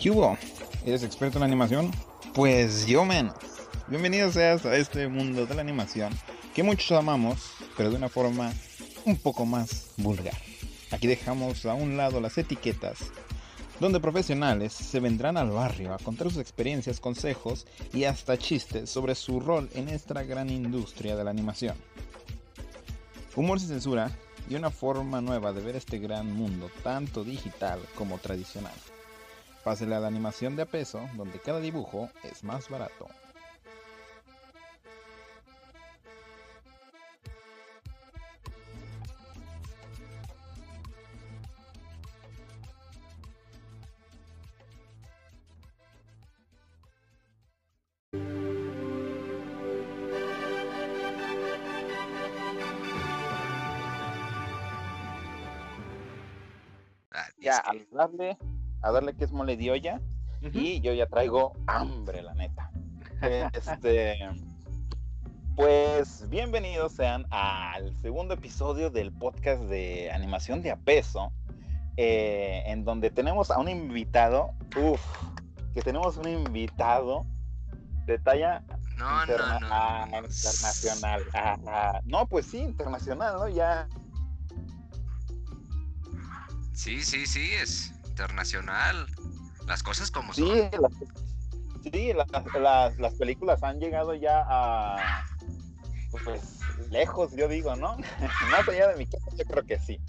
¿Qué hubo? ¿Eres experto en animación? Pues yo menos. Bienvenido seas a este mundo de la animación que muchos amamos, pero de una forma un poco más vulgar. Aquí dejamos a un lado las etiquetas, donde profesionales se vendrán al barrio a contar sus experiencias, consejos y hasta chistes sobre su rol en esta gran industria de la animación. Humor sin censura y una forma nueva de ver este gran mundo, tanto digital como tradicional. Pásele a la animación de a peso, donde cada dibujo es más barato. Ah, Ya, darle, a darle que es mole de olla. Y yo ya traigo hambre, la neta. Este. Pues bienvenidos sean al segundo episodio del podcast de animación de a peso. eh, en donde tenemos a un invitado. Uff, que tenemos un invitado de talla No, no, interna- no, ah, internacional. Ah, ah, no, pues sí, internacional, ¿no? Ya. Sí, sí, sí, es internacional. Las cosas como Sí, son. las, sí, las, las- las películas han llegado ya a pues lejos, yo digo, ¿no? Más allá de mi casa, yo creo que sí.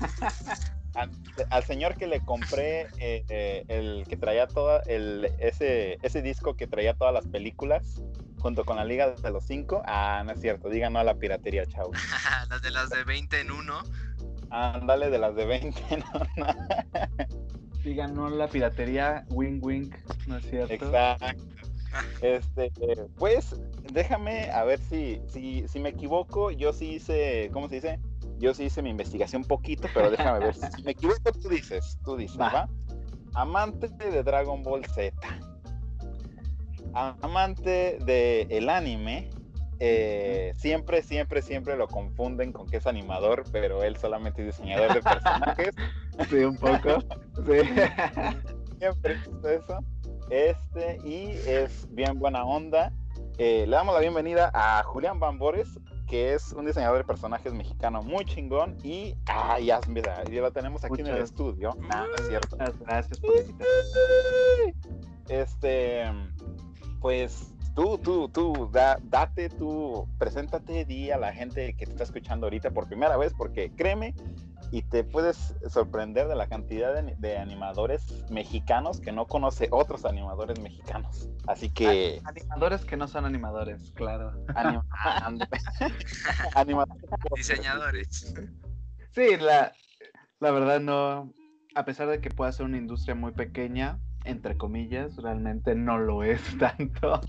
Al, al señor que le compré eh, eh, el que traía toda el ese ese disco que traía todas las películas junto con la Liga de los Cinco, ah, no es cierto, digan no a la piratería, chao. las de las de 20 en uno. Ándale de las de 20, ¿no? No, Digan no la piratería, wing wing, ¿no es cierto? Exacto. Este, pues déjame a ver si, si, si me equivoco. Yo sí hice, ¿cómo se dice? Yo sí hice mi investigación poquito, pero déjame ver. Si me equivoco, tú dices, tú dices, Va. ¿va? Amante de Dragon Ball Z. Amante de el anime. Eh, siempre, siempre, siempre lo confunden con que es animador, pero él solamente es diseñador de personajes. Sí, un poco. Sí. siempre es eso. Este, y es bien buena onda. Eh, le damos la bienvenida a Julián Bambores, que es un diseñador de personajes mexicano muy chingón. Y, ah, ya, mira, ya lo tenemos aquí en el Muchas- estudio. No, no es cierto. Muchas gracias por. Este, pues tú, tú, tú, da- date, tú, preséntate, di a la gente que te está escuchando ahorita por primera vez, porque créeme, y te puedes sorprender de la cantidad de, de animadores mexicanos que no conoce otros animadores mexicanos. Así que, Animadores que no son animadores, claro. animadores Diseñadores. Sí, la, la verdad no, a pesar de que pueda ser una industria muy pequeña, entre comillas, realmente no lo es tanto,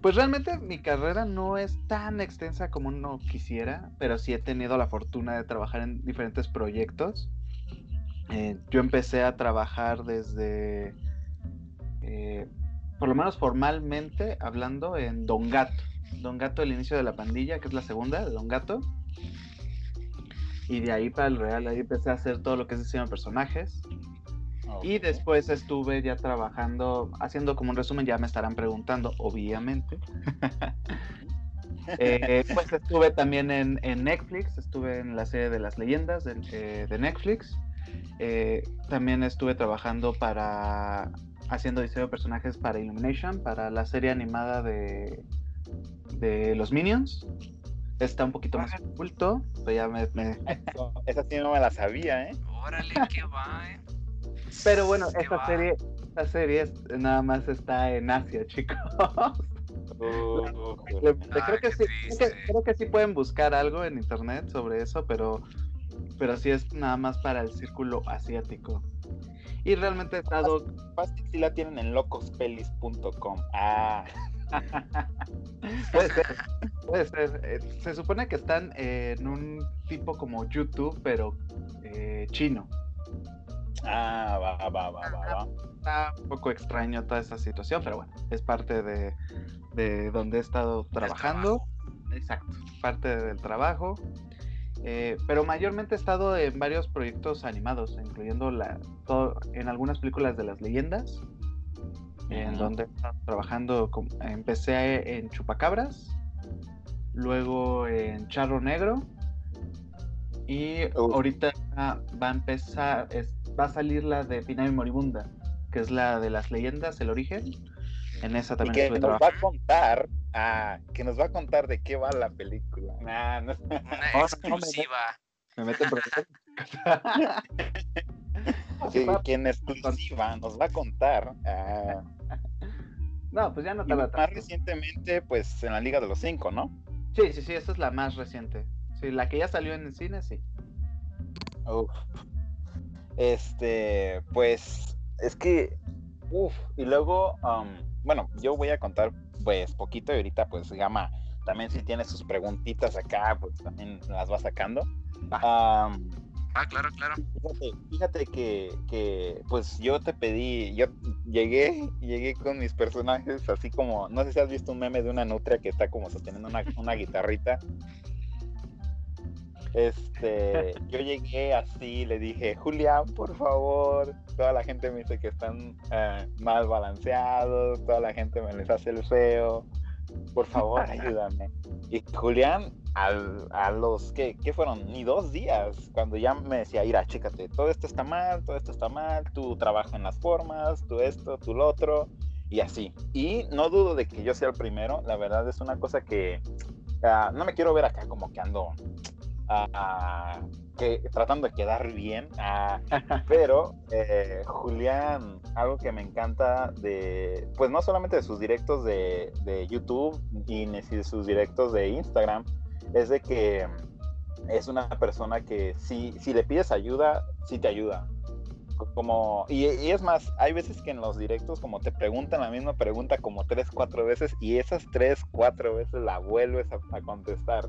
Pues realmente mi carrera no es tan extensa como uno quisiera, pero sí he tenido la fortuna de trabajar en diferentes proyectos. Eh, yo empecé a trabajar desde, eh, por lo menos formalmente, hablando en Don Gato. Don Gato, el inicio de la pandilla, que es la segunda de Don Gato. Y de ahí para el real, ahí empecé a hacer todo lo que es diseño de personajes. Y ok. después estuve ya trabajando, haciendo como un resumen, ya me estarán preguntando, obviamente. Eh, pues estuve también en, en Netflix, estuve en la serie de las leyendas de, eh, de Netflix. Eh, también estuve trabajando para, haciendo diseño de personajes para Illumination, para la serie animada de, de los Minions. Está un poquito más oculto, pero ya me- me, Eso- Esa sí no me la sabía, ¿eh? Órale, qué va, eh. Pero bueno, esta va. serie, esta serie nada más está en Asia, chicos. Uh, Le- le- creo, Ah, que sí, creo, que, triste. creo que sí pueden buscar algo en internet sobre eso, pero, pero sí es nada más para el círculo asiático. Y realmente he estado... Fácil si la tienen en locospelis.com. Ah, Puede ser, puede ser. eh, se supone que están en un tipo como YouTube, pero eh, chino. Ah, va, va, va, va, va. Está un poco extraño toda esta situación, pero bueno, es parte de, de donde he estado trabajando. Exacto, parte del trabajo. Eh, pero mayormente he estado en varios proyectos animados, incluyendo la, todo, en algunas películas de las leyendas, en donde estaba trabajando, con- empecé en Chupacabras, luego en Charro Negro, y ahorita va a empezar, es- va a salir la de Final y Moribunda, que es la de las leyendas, el origen. En esa Y también que nos va a contar, ah, que nos va a contar de qué va la película. Nah, no- Una exclusiva. Me meten sí, va- que en exclusiva nos va a contar. ah, No, pues ya no y tarda más recientemente, pues en la Liga de los Cinco, ¿no? Sí, sí, sí, esta es la más reciente. Sí, la que ya salió en el cine, sí. Uf. Este, pues, es que, uf, y luego, am, bueno, yo voy a contar, pues, poquito y ahorita, pues, Gama, también si tiene sus preguntitas acá, pues, también las va sacando. Am, Ah, claro, claro. fíjate, fíjate que, que, pues, yo te pedí, yo llegué, llegué con mis personajes, así como, no sé si has visto un meme de una nutria que está como sosteniendo una, una guitarrita. Este, yo llegué así, le dije, Julián, por favor. Toda la gente me dice que están eh, mal balanceados, toda la gente me les hace el feo. Por favor, ayúdame. Y Julián, al- a los que ¿qué fueron? Ni dos días, cuando ya me decía, mira, chécate, todo esto está mal, todo esto está mal, tú trabajas en las formas, tú esto, tú lo otro, y así. Y no dudo de que yo sea el primero, la verdad es una cosa que ah, no me quiero ver acá como que ando que, tratando de quedar bien, pero eh, Julián, algo que me encanta de, pues no solamente de sus directos de, de YouTube y de sus directos de Instagram, es de que es una persona que si, si le pides ayuda, sí te ayuda. Como, y, y es más, hay veces que en los directos como te preguntan la misma pregunta como tres, cuatro veces y esas tres, cuatro veces la vuelves a, a contestar.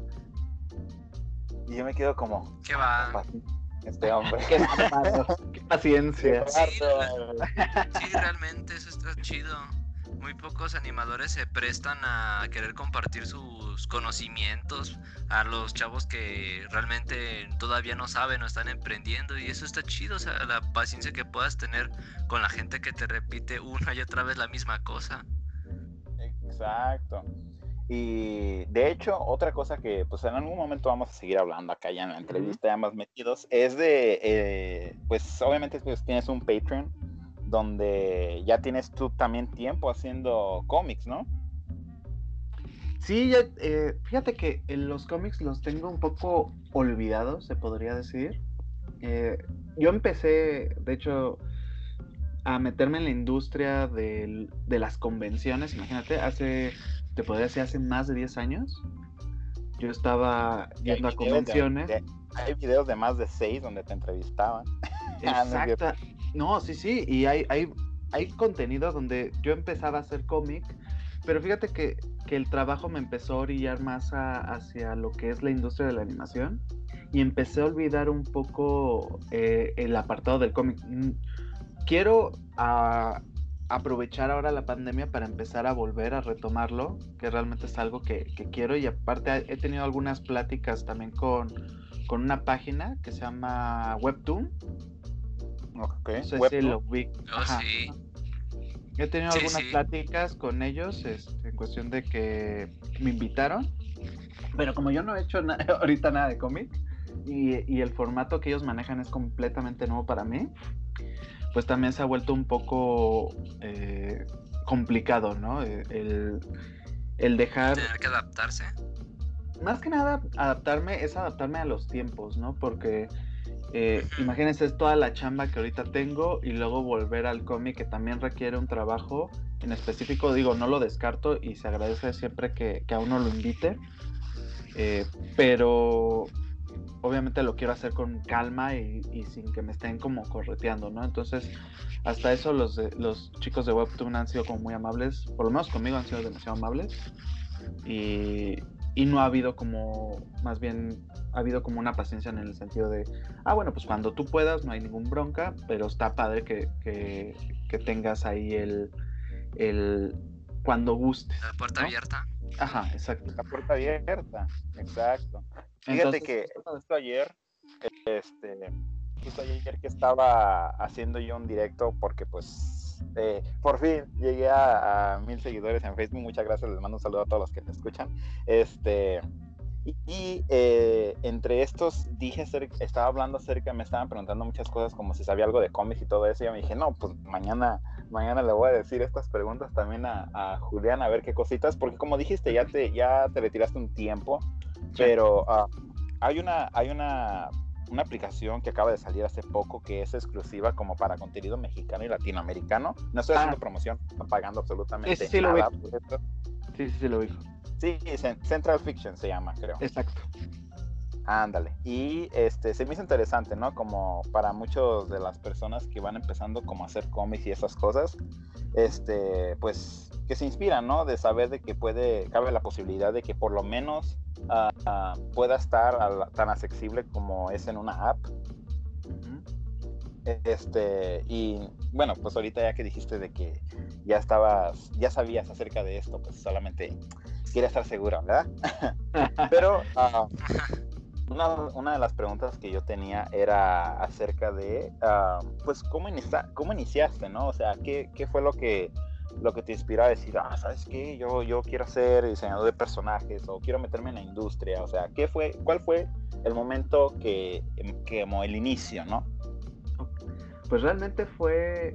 Y yo me quedo como, ¿Qué va? este hombre. Qué paciencia. Sí. Sí, realmente eso está chido. Muy pocos animadores se prestan a querer compartir sus conocimientos a los chavos que realmente todavía no saben o están emprendiendo y eso está chido, o sea, la paciencia que puedas tener con la gente que te repite una y otra vez la misma cosa. Exacto. Y de hecho, otra cosa que pues en algún momento vamos a seguir hablando acá ya en la entrevista, ya más metidos, es de, eh, pues obviamente pues, tienes un Patreon donde ya tienes tú también tiempo haciendo cómics, ¿no? Sí, ya, eh, fíjate que en los cómics los tengo un poco olvidados, se podría decir. Eh, yo empecé, de hecho, a meterme en la industria del- de las convenciones, imagínate, hace, te podría decir, hace más de 10 años. Yo estaba yendo a de- convenciones. de- hay videos de más de seis donde te entrevistaban. Ah. Exacta. No, sí, sí, y hay, hay, hay contenido donde yo empezaba a hacer cómic, pero fíjate que, que el trabajo me empezó a orillar más a- hacia lo que es la industria de la animación y empecé a olvidar un poco eh, el apartado del cómic. Mm, Quiero ah, aprovechar ahora la pandemia para empezar a volver a retomarlo, que realmente es algo que, que quiero y aparte he tenido algunas pláticas también con, con una página que se llama Webtoon. Ok, No sé si lo vi. Oh, Ajá, sí. He tenido Sí, algunas sí. pláticas con ellos este, en cuestión de que me invitaron, pero como yo no he hecho na- ahorita nada de cómic y, y el formato que ellos manejan es completamente nuevo para mí, pues también se ha vuelto un poco eh, complicado, ¿no? Eh, El, el dejar Tener que adaptarse. más que nada adaptarme es adaptarme a los tiempos, ¿no? Porque eh, imagínense toda la chamba que ahorita tengo y luego volver al cómic que también requiere un trabajo en específico, digo, no lo descarto y se agradece siempre que, que a uno lo invite, eh, pero obviamente lo quiero hacer con calma y, y sin que me estén como correteando, ¿no? Entonces, hasta eso los, de- los chicos de Webtoon han sido como muy amables, por lo menos conmigo han sido demasiado amables y, y no ha habido como, más bien, ha habido como una paciencia en el sentido de, ah, bueno, pues cuando tú puedas, no hay ningún bronca, pero está padre que, que, que tengas ahí el, el, cuando gustes. La puerta ¿no? abierta. Ajá, exacto. La puerta abierta, exacto. Fíjate Entonces, que justo ayer, este, justo ayer que estaba haciendo yo un directo, porque pues eh, por fin llegué a, a mil seguidores en Facebook. Muchas gracias, les mando un saludo a todos los que te escuchan. Este, y, eh, entre estos dije, acerca- estaba hablando acerca, me estaban preguntando muchas cosas como si sabía algo de cómics y todo eso. Y yo me dije, no, pues mañana, mañana le voy a decir estas preguntas también a, a Julián a ver qué cositas, porque como dijiste, ya te, ya te retiraste un tiempo, pero ah, hay una, hay una, una aplicación que acaba de salir hace poco que es exclusiva como para contenido mexicano y latinoamericano. No estoy Ah. haciendo promoción, no pagando absolutamente Sí, sí, sí, lo vi. nada. Sí, sí, sí, lo vi. Sí, Cen- Central Fiction se llama, creo. Exacto. Ándale. Y este se me hizo interesante, ¿no? Como para muchos de las personas que van empezando como a hacer cómics y esas cosas, este, pues que se inspiran, ¿no? De saber de que puede, cabe la posibilidad de que por lo menos ah, pueda estar la- tan accesible como es en una app. Este, y bueno, pues ahorita ya que dijiste de que ya estabas, ya sabías acerca de esto, pues solamente quería estar seguro, ¿verdad? Pero ah, una, una de las preguntas que yo tenía era acerca de, ah, pues, ¿cómo, inicia- cómo iniciaste, no? O sea, ¿qué, qué fue lo que, lo que te inspiró a decir, ah, ¿sabes qué? Yo, yo quiero ser diseñador de personajes o quiero meterme en la industria. O sea, ¿qué fue, ¿cuál fue el momento que, que como el inicio, no? Pues realmente fue,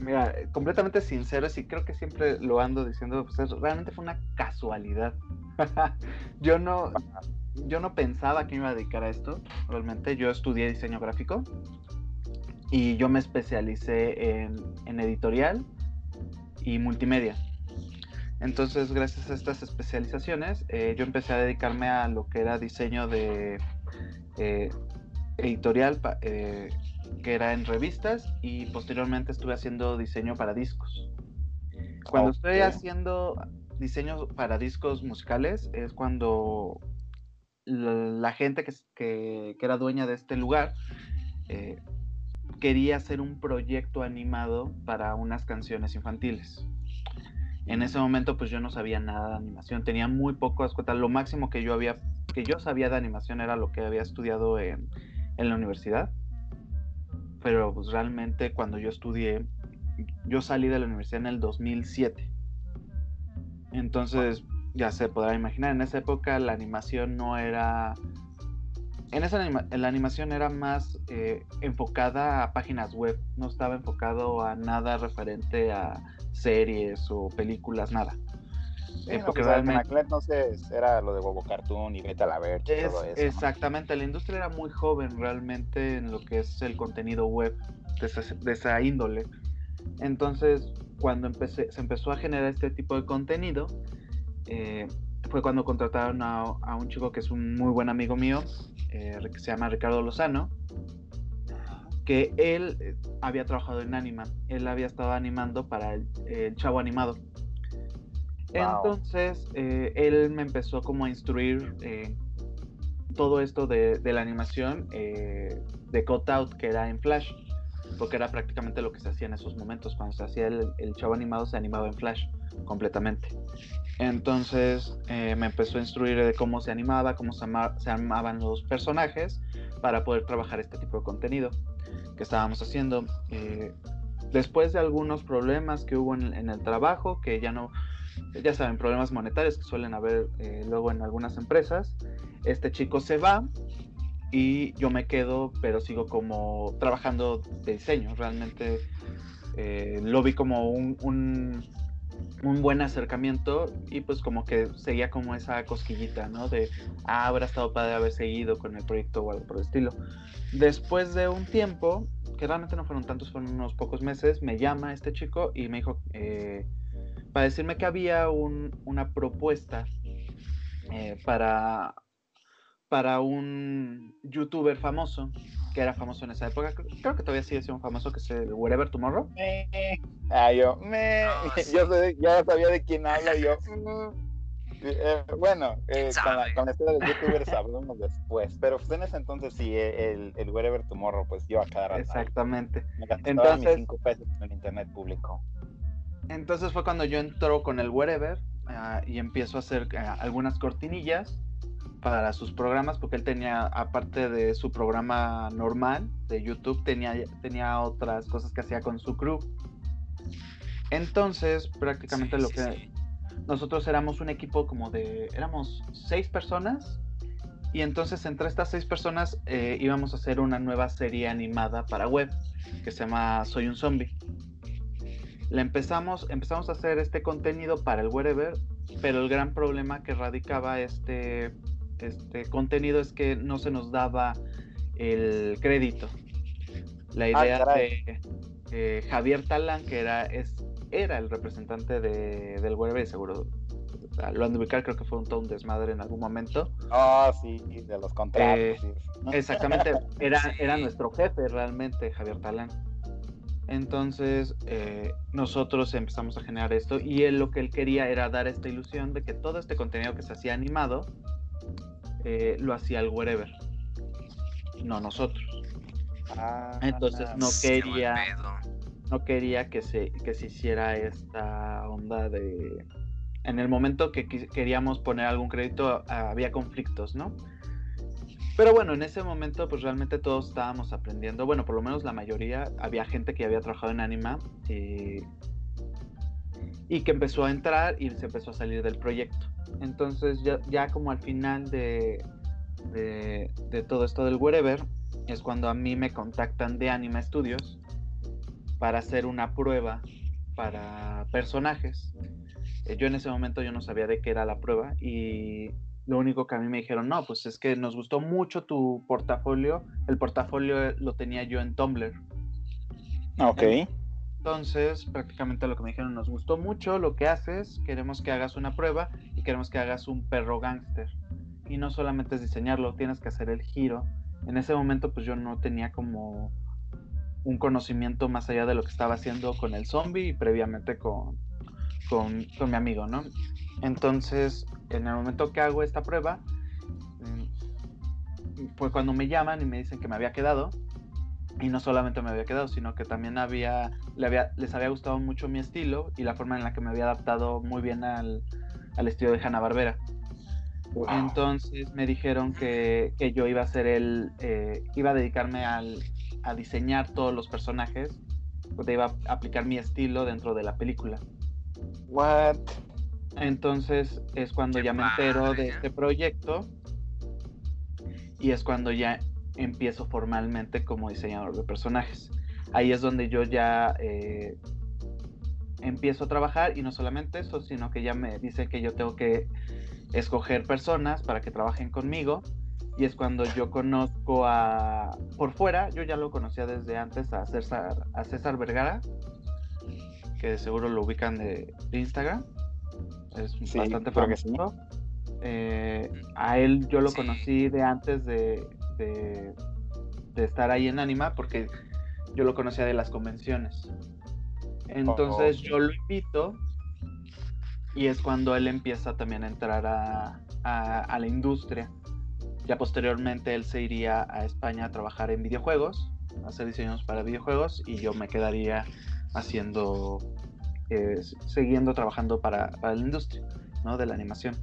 mira, completamente sincero, y creo que siempre lo ando diciendo, pues es- realmente fue una casualidad. yo no, yo no pensaba que me iba a dedicar a esto, realmente yo estudié diseño gráfico y yo me especialicé en, en editorial y multimedia. Entonces, gracias a estas especializaciones, eh, yo empecé a dedicarme a lo que era diseño de eh, editorial, eh, que era en revistas, y posteriormente estuve haciendo diseño para discos. Cuando estoy haciendo diseño para discos musicales, es cuando la, la gente que, que- que era dueña de este lugar eh, quería hacer un proyecto animado para unas canciones infantiles. En ese momento pues yo no sabía nada de animación, tenía muy poco haz cuenta, lo máximo que yo había que yo sabía de animación era lo que había estudiado en, en la universidad. Pero pues realmente cuando yo estudié yo salí de la universidad en el 2007. Entonces, ya se podrá imaginar, en esa época la animación no era en esa la animación era más eh, enfocada a páginas web, no estaba enfocado a nada referente a series o películas, nada. Sí, Eh, no, porque pues, en realmente entonces era lo de Bobo Cartoon y Vete a la Ver y es, todo eso. ¿no? exactamente, la industria era muy joven realmente en lo que es el contenido web de esa, de esa índole. Entonces, cuando empecé, se empezó a generar este tipo de contenido, eh, fue cuando contrataron a, a un chico que es un muy buen amigo mío, eh, que se llama Ricardo Lozano, que él eh, había trabajado en Anima, él había estado animando para el, el Chavo Animado. Entonces, eh, él me empezó como a instruir eh, todo esto de, de la animación eh, de cutout que era en Flash, porque era prácticamente lo que se hacía en esos momentos. Cuando se hacía el, el chavo animado, se animaba en Flash completamente. Entonces eh, me empezó a instruir de cómo se animaba, cómo se, ama- se armaban los personajes para poder trabajar este tipo de contenido que estábamos haciendo. Eh, después de algunos problemas que hubo en, en el trabajo, que ya no, ya saben, problemas monetarios que suelen haber eh, luego en algunas empresas, este chico se va y yo me quedo, pero sigo como trabajando de diseño. Realmente eh, lo vi como un, un, un buen acercamiento y pues como que seguía como esa cosquillita, ¿no? De, ah, habrá estado padre haber seguido con el proyecto o algo por el estilo. Después de un tiempo, que realmente no fueron tantos, fueron unos pocos meses, me llama este chico y me dijo, eh, para decirme que había un, una propuesta eh, para, para un youtuber famoso, que era famoso en esa época, creo, que todavía sigue siendo famoso, que es el Wherever Tomorrow. Me. Ah, yo, me. No, sí. yo ya sabía de quién habla y yo. mm. Eh, bueno, eh, ¿Quién con, la, con la historia de youtubers hablamos después, pero pues en ese entonces sí, eh, el, el Wherever Tomorrow, pues yo a cada rato. Exactamente. Me gastaba Entonces- mis cinco pesos en el internet público. Entonces fue cuando yo entro con el Wherever ah, y empiezo a hacer ah, algunas cortinillas para sus programas, porque él tenía, aparte de su programa normal de YouTube, tenía, tenía otras cosas que hacía con su crew. Entonces, prácticamente Sí, lo sí, que sí. nosotros éramos un equipo como de, éramos seis personas, y entonces entre estas seis personas eh, íbamos a hacer una nueva serie animada para web, que se llama Soy un zombie. La empezamos, empezamos a hacer este contenido para el wherever, pero el gran problema que radicaba este, este contenido es que no se nos daba el crédito. La idea caray. de eh, Javier Talán, que era, es, era el representante de, del wherever, y seguro lo han de ubicar, creo que fue un todo un desmadre en algún momento. Ah, sí, de los contratos. Eh. Exactamente, era, Sí. era nuestro jefe realmente, Javier Talán. Entonces, eh, nosotros empezamos a generar esto y él lo que él quería era dar esta ilusión de que todo este contenido que se hacía animado eh, lo hacía el wherever, no nosotros. Ah, Entonces, no quería, no quería que se, que se hiciera esta onda de... En el momento que queríamos poner algún crédito, había conflictos, ¿no? Pero bueno, en ese momento pues realmente todos estábamos aprendiendo, bueno, por lo menos la mayoría, había gente que había trabajado en Anima y, y que empezó a entrar y se empezó a salir del proyecto. Entonces ya, ya como al final de, de, todo esto del wherever, es cuando a mí me contactan de Anima Studios para hacer una prueba para personajes. Eh, Yo en ese momento yo no sabía de qué era la prueba y lo único que a mí me dijeron, no, pues es que nos gustó mucho tu portafolio. El portafolio lo tenía yo en Tumblr. Ok. Entonces, prácticamente lo que me dijeron, nos gustó mucho lo que haces, queremos que hagas una prueba y queremos que hagas un perro gángster. Y no solamente es diseñarlo, tienes que hacer el giro. En ese momento, pues yo no tenía como un conocimiento más allá de lo que estaba haciendo con el zombie y previamente con, con, con mi amigo, ¿no? Entonces, en el momento que hago esta prueba, fue cuando me llaman y me dicen que me había quedado. Y no solamente me había quedado, sino que también había, le había, les había gustado mucho mi estilo y la forma en la que me había adaptado muy bien al, al estilo de Hanna Barbera. Wow. Entonces me dijeron que, que yo iba a ser el, eh, iba a dedicarme al, a diseñar todos los personajes, pues iba a aplicar mi estilo dentro de la película. What? Entonces es cuando Qué ya me entero de este proyecto y es cuando ya empiezo formalmente como diseñador de personajes. Ahí es donde yo ya eh, empiezo a trabajar y no solamente eso, sino que ya me dicen que yo tengo que escoger personas para que trabajen conmigo y es cuando yo conozco a por fuera, yo ya lo conocía desde antes a César, a César Vergara, que de seguro lo ubican de, de Instagram. Es Sí, bastante sí. famoso. Eh, a él yo lo Sí. conocí de antes de, de, de estar ahí en Anima porque yo lo conocía de las convenciones. Entonces yo lo invito y es cuando él empieza también a entrar a, a- a la industria. Ya posteriormente él se iría a España a trabajar en videojuegos, a hacer diseños para videojuegos y yo me quedaría haciendo, eh, siguiendo trabajando para, la industria ¿no? de la animación.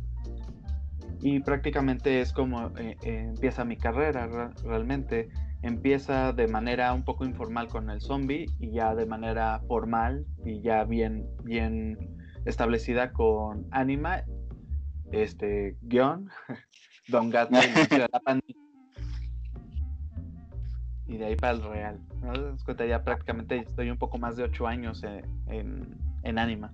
Y prácticamente es como eh, eh, empieza mi carrera re- realmente. Empieza de manera un poco informal con el zombie y ya de manera formal y ya bien, bien establecida con Anima, este guion, Don Gato y la. Y de ahí para el real. ¿no? Ya prácticamente estoy un poco más de ocho años en, en, en Anima.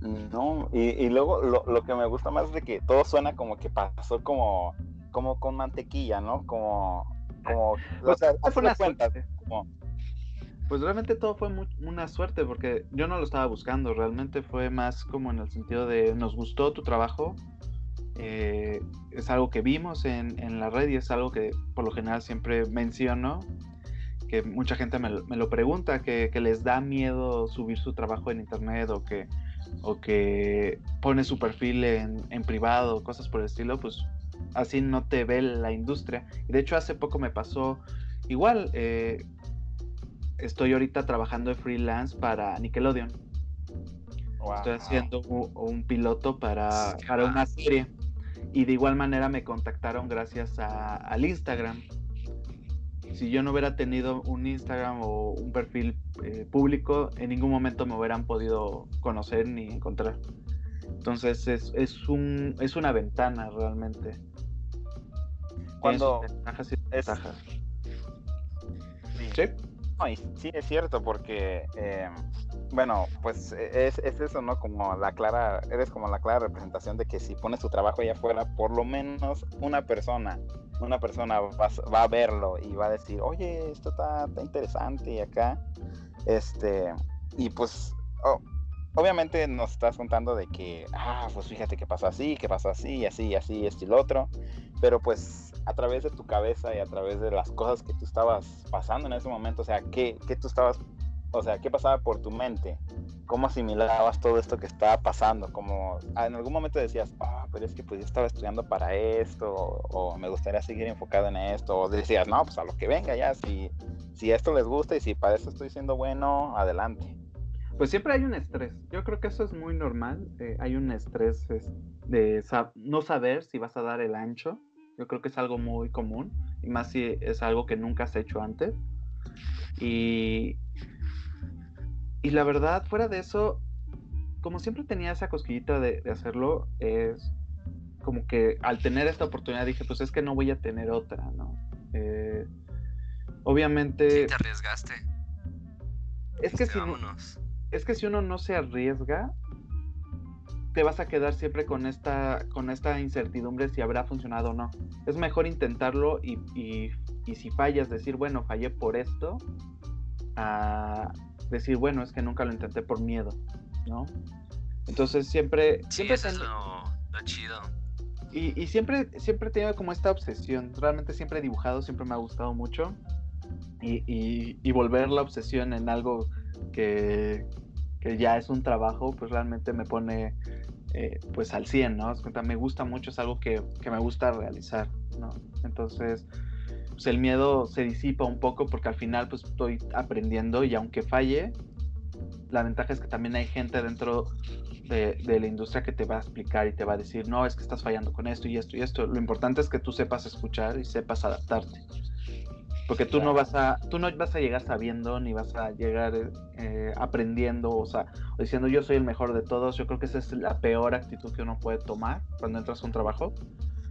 No, y, y luego lo, lo que me gusta más es de que todo suena como que pasó como, como con mantequilla, ¿no? Como, como, o Pues, sea, fue una cuenta, suerte. como- Pues realmente todo fue mu- una suerte porque yo no lo estaba buscando, realmente fue más como en el sentido de nos gustó tu trabajo, eh, es algo que vimos en, en la red y es algo que por lo general siempre menciono, que mucha gente me, lo- me lo pregunta, que, que les da miedo subir su trabajo en internet o que, o que pone su perfil en, en privado, cosas por el estilo, pues así no te ve la industria. Y de hecho hace poco me pasó igual, eh, estoy ahorita trabajando de freelance para Nickelodeon. Estoy haciendo un, piloto para, para una serie. y de igual manera me contactaron gracias a, al Instagram. Si yo no hubiera tenido un Instagram o un perfil eh, público, en ningún momento me hubieran podido conocer ni encontrar. Entonces es, es, un, es una ventana realmente. Cuando ventajas y es- desventajas. Sí. Sí. No, y sí es cierto, porque, eh, bueno, pues e- es, es eso, ¿no? Como la clara, eres como la clara representación de que si pones tu trabajo allá afuera, por lo menos una persona, una persona va, a verlo y va a decir, oye, esto está, interesante y acá, este, y pues, obviamente nos estás contando de que, ah, pues fíjate que pasó así, que pasó así, así, así, esto y lo otro, pero pues a través de tu cabeza y a través de las cosas que tú estabas pasando en ese momento, o sea, ¿qué, qué tú estabas, o sea, qué pasaba por tu mente? ¿Cómo asimilabas todo esto que estaba pasando? Como ah, en algún momento decías, ah, pero es que pues yo estaba estudiando para esto, o, o me gustaría seguir enfocado en esto, o decías, no, pues a lo que venga ya, si, si esto les gusta y si para eso estoy siendo bueno, adelante. Pues siempre hay un estrés. Yo creo que eso es muy normal. eh, hay un estrés es, de sa- no saber si vas a dar el ancho. Yo creo que es algo muy común. Y más si es algo que nunca has hecho antes. Y, y la verdad, fuera de eso, como siempre tenía esa cosquillita de, de hacerlo, es como que al tener esta oportunidad dije, pues es que no voy a tener otra, ¿no? Eh, obviamente, Sí, te arriesgaste. es que si no- vámonos. es que si uno no se arriesga, te vas a quedar siempre con esta, con esta incertidumbre si habrá funcionado o no. Es mejor intentarlo y, y- y si fallas, decir, bueno, fallé por esto, a decir, bueno, es que nunca lo intenté por miedo, ¿no? Entonces siempre, Sí, siempre eso es lo, lo chido. y, y siempre, siempre he tenido como esta obsesión. Realmente siempre he dibujado, siempre me ha gustado mucho. Y, y- y volver la obsesión en algo que, que ya es un trabajo, pues realmente me pone eh, pues al 100, ¿no? Me gusta mucho, es algo que, que me gusta realizar, ¿no? Entonces, pues el miedo se disipa un poco porque al final pues estoy aprendiendo y aunque falle, la ventaja es que también hay gente dentro de, de la industria que te va a explicar y te va a decir, no, es que estás fallando con esto y esto y esto. Lo importante es que tú sepas escuchar y sepas adaptarte. Porque tú no vas a, tú no vas a llegar sabiendo ni vas a llegar eh, aprendiendo, o sea, o diciendo yo soy el mejor de todos. Yo creo que esa es la peor actitud que uno puede tomar cuando entras a un trabajo,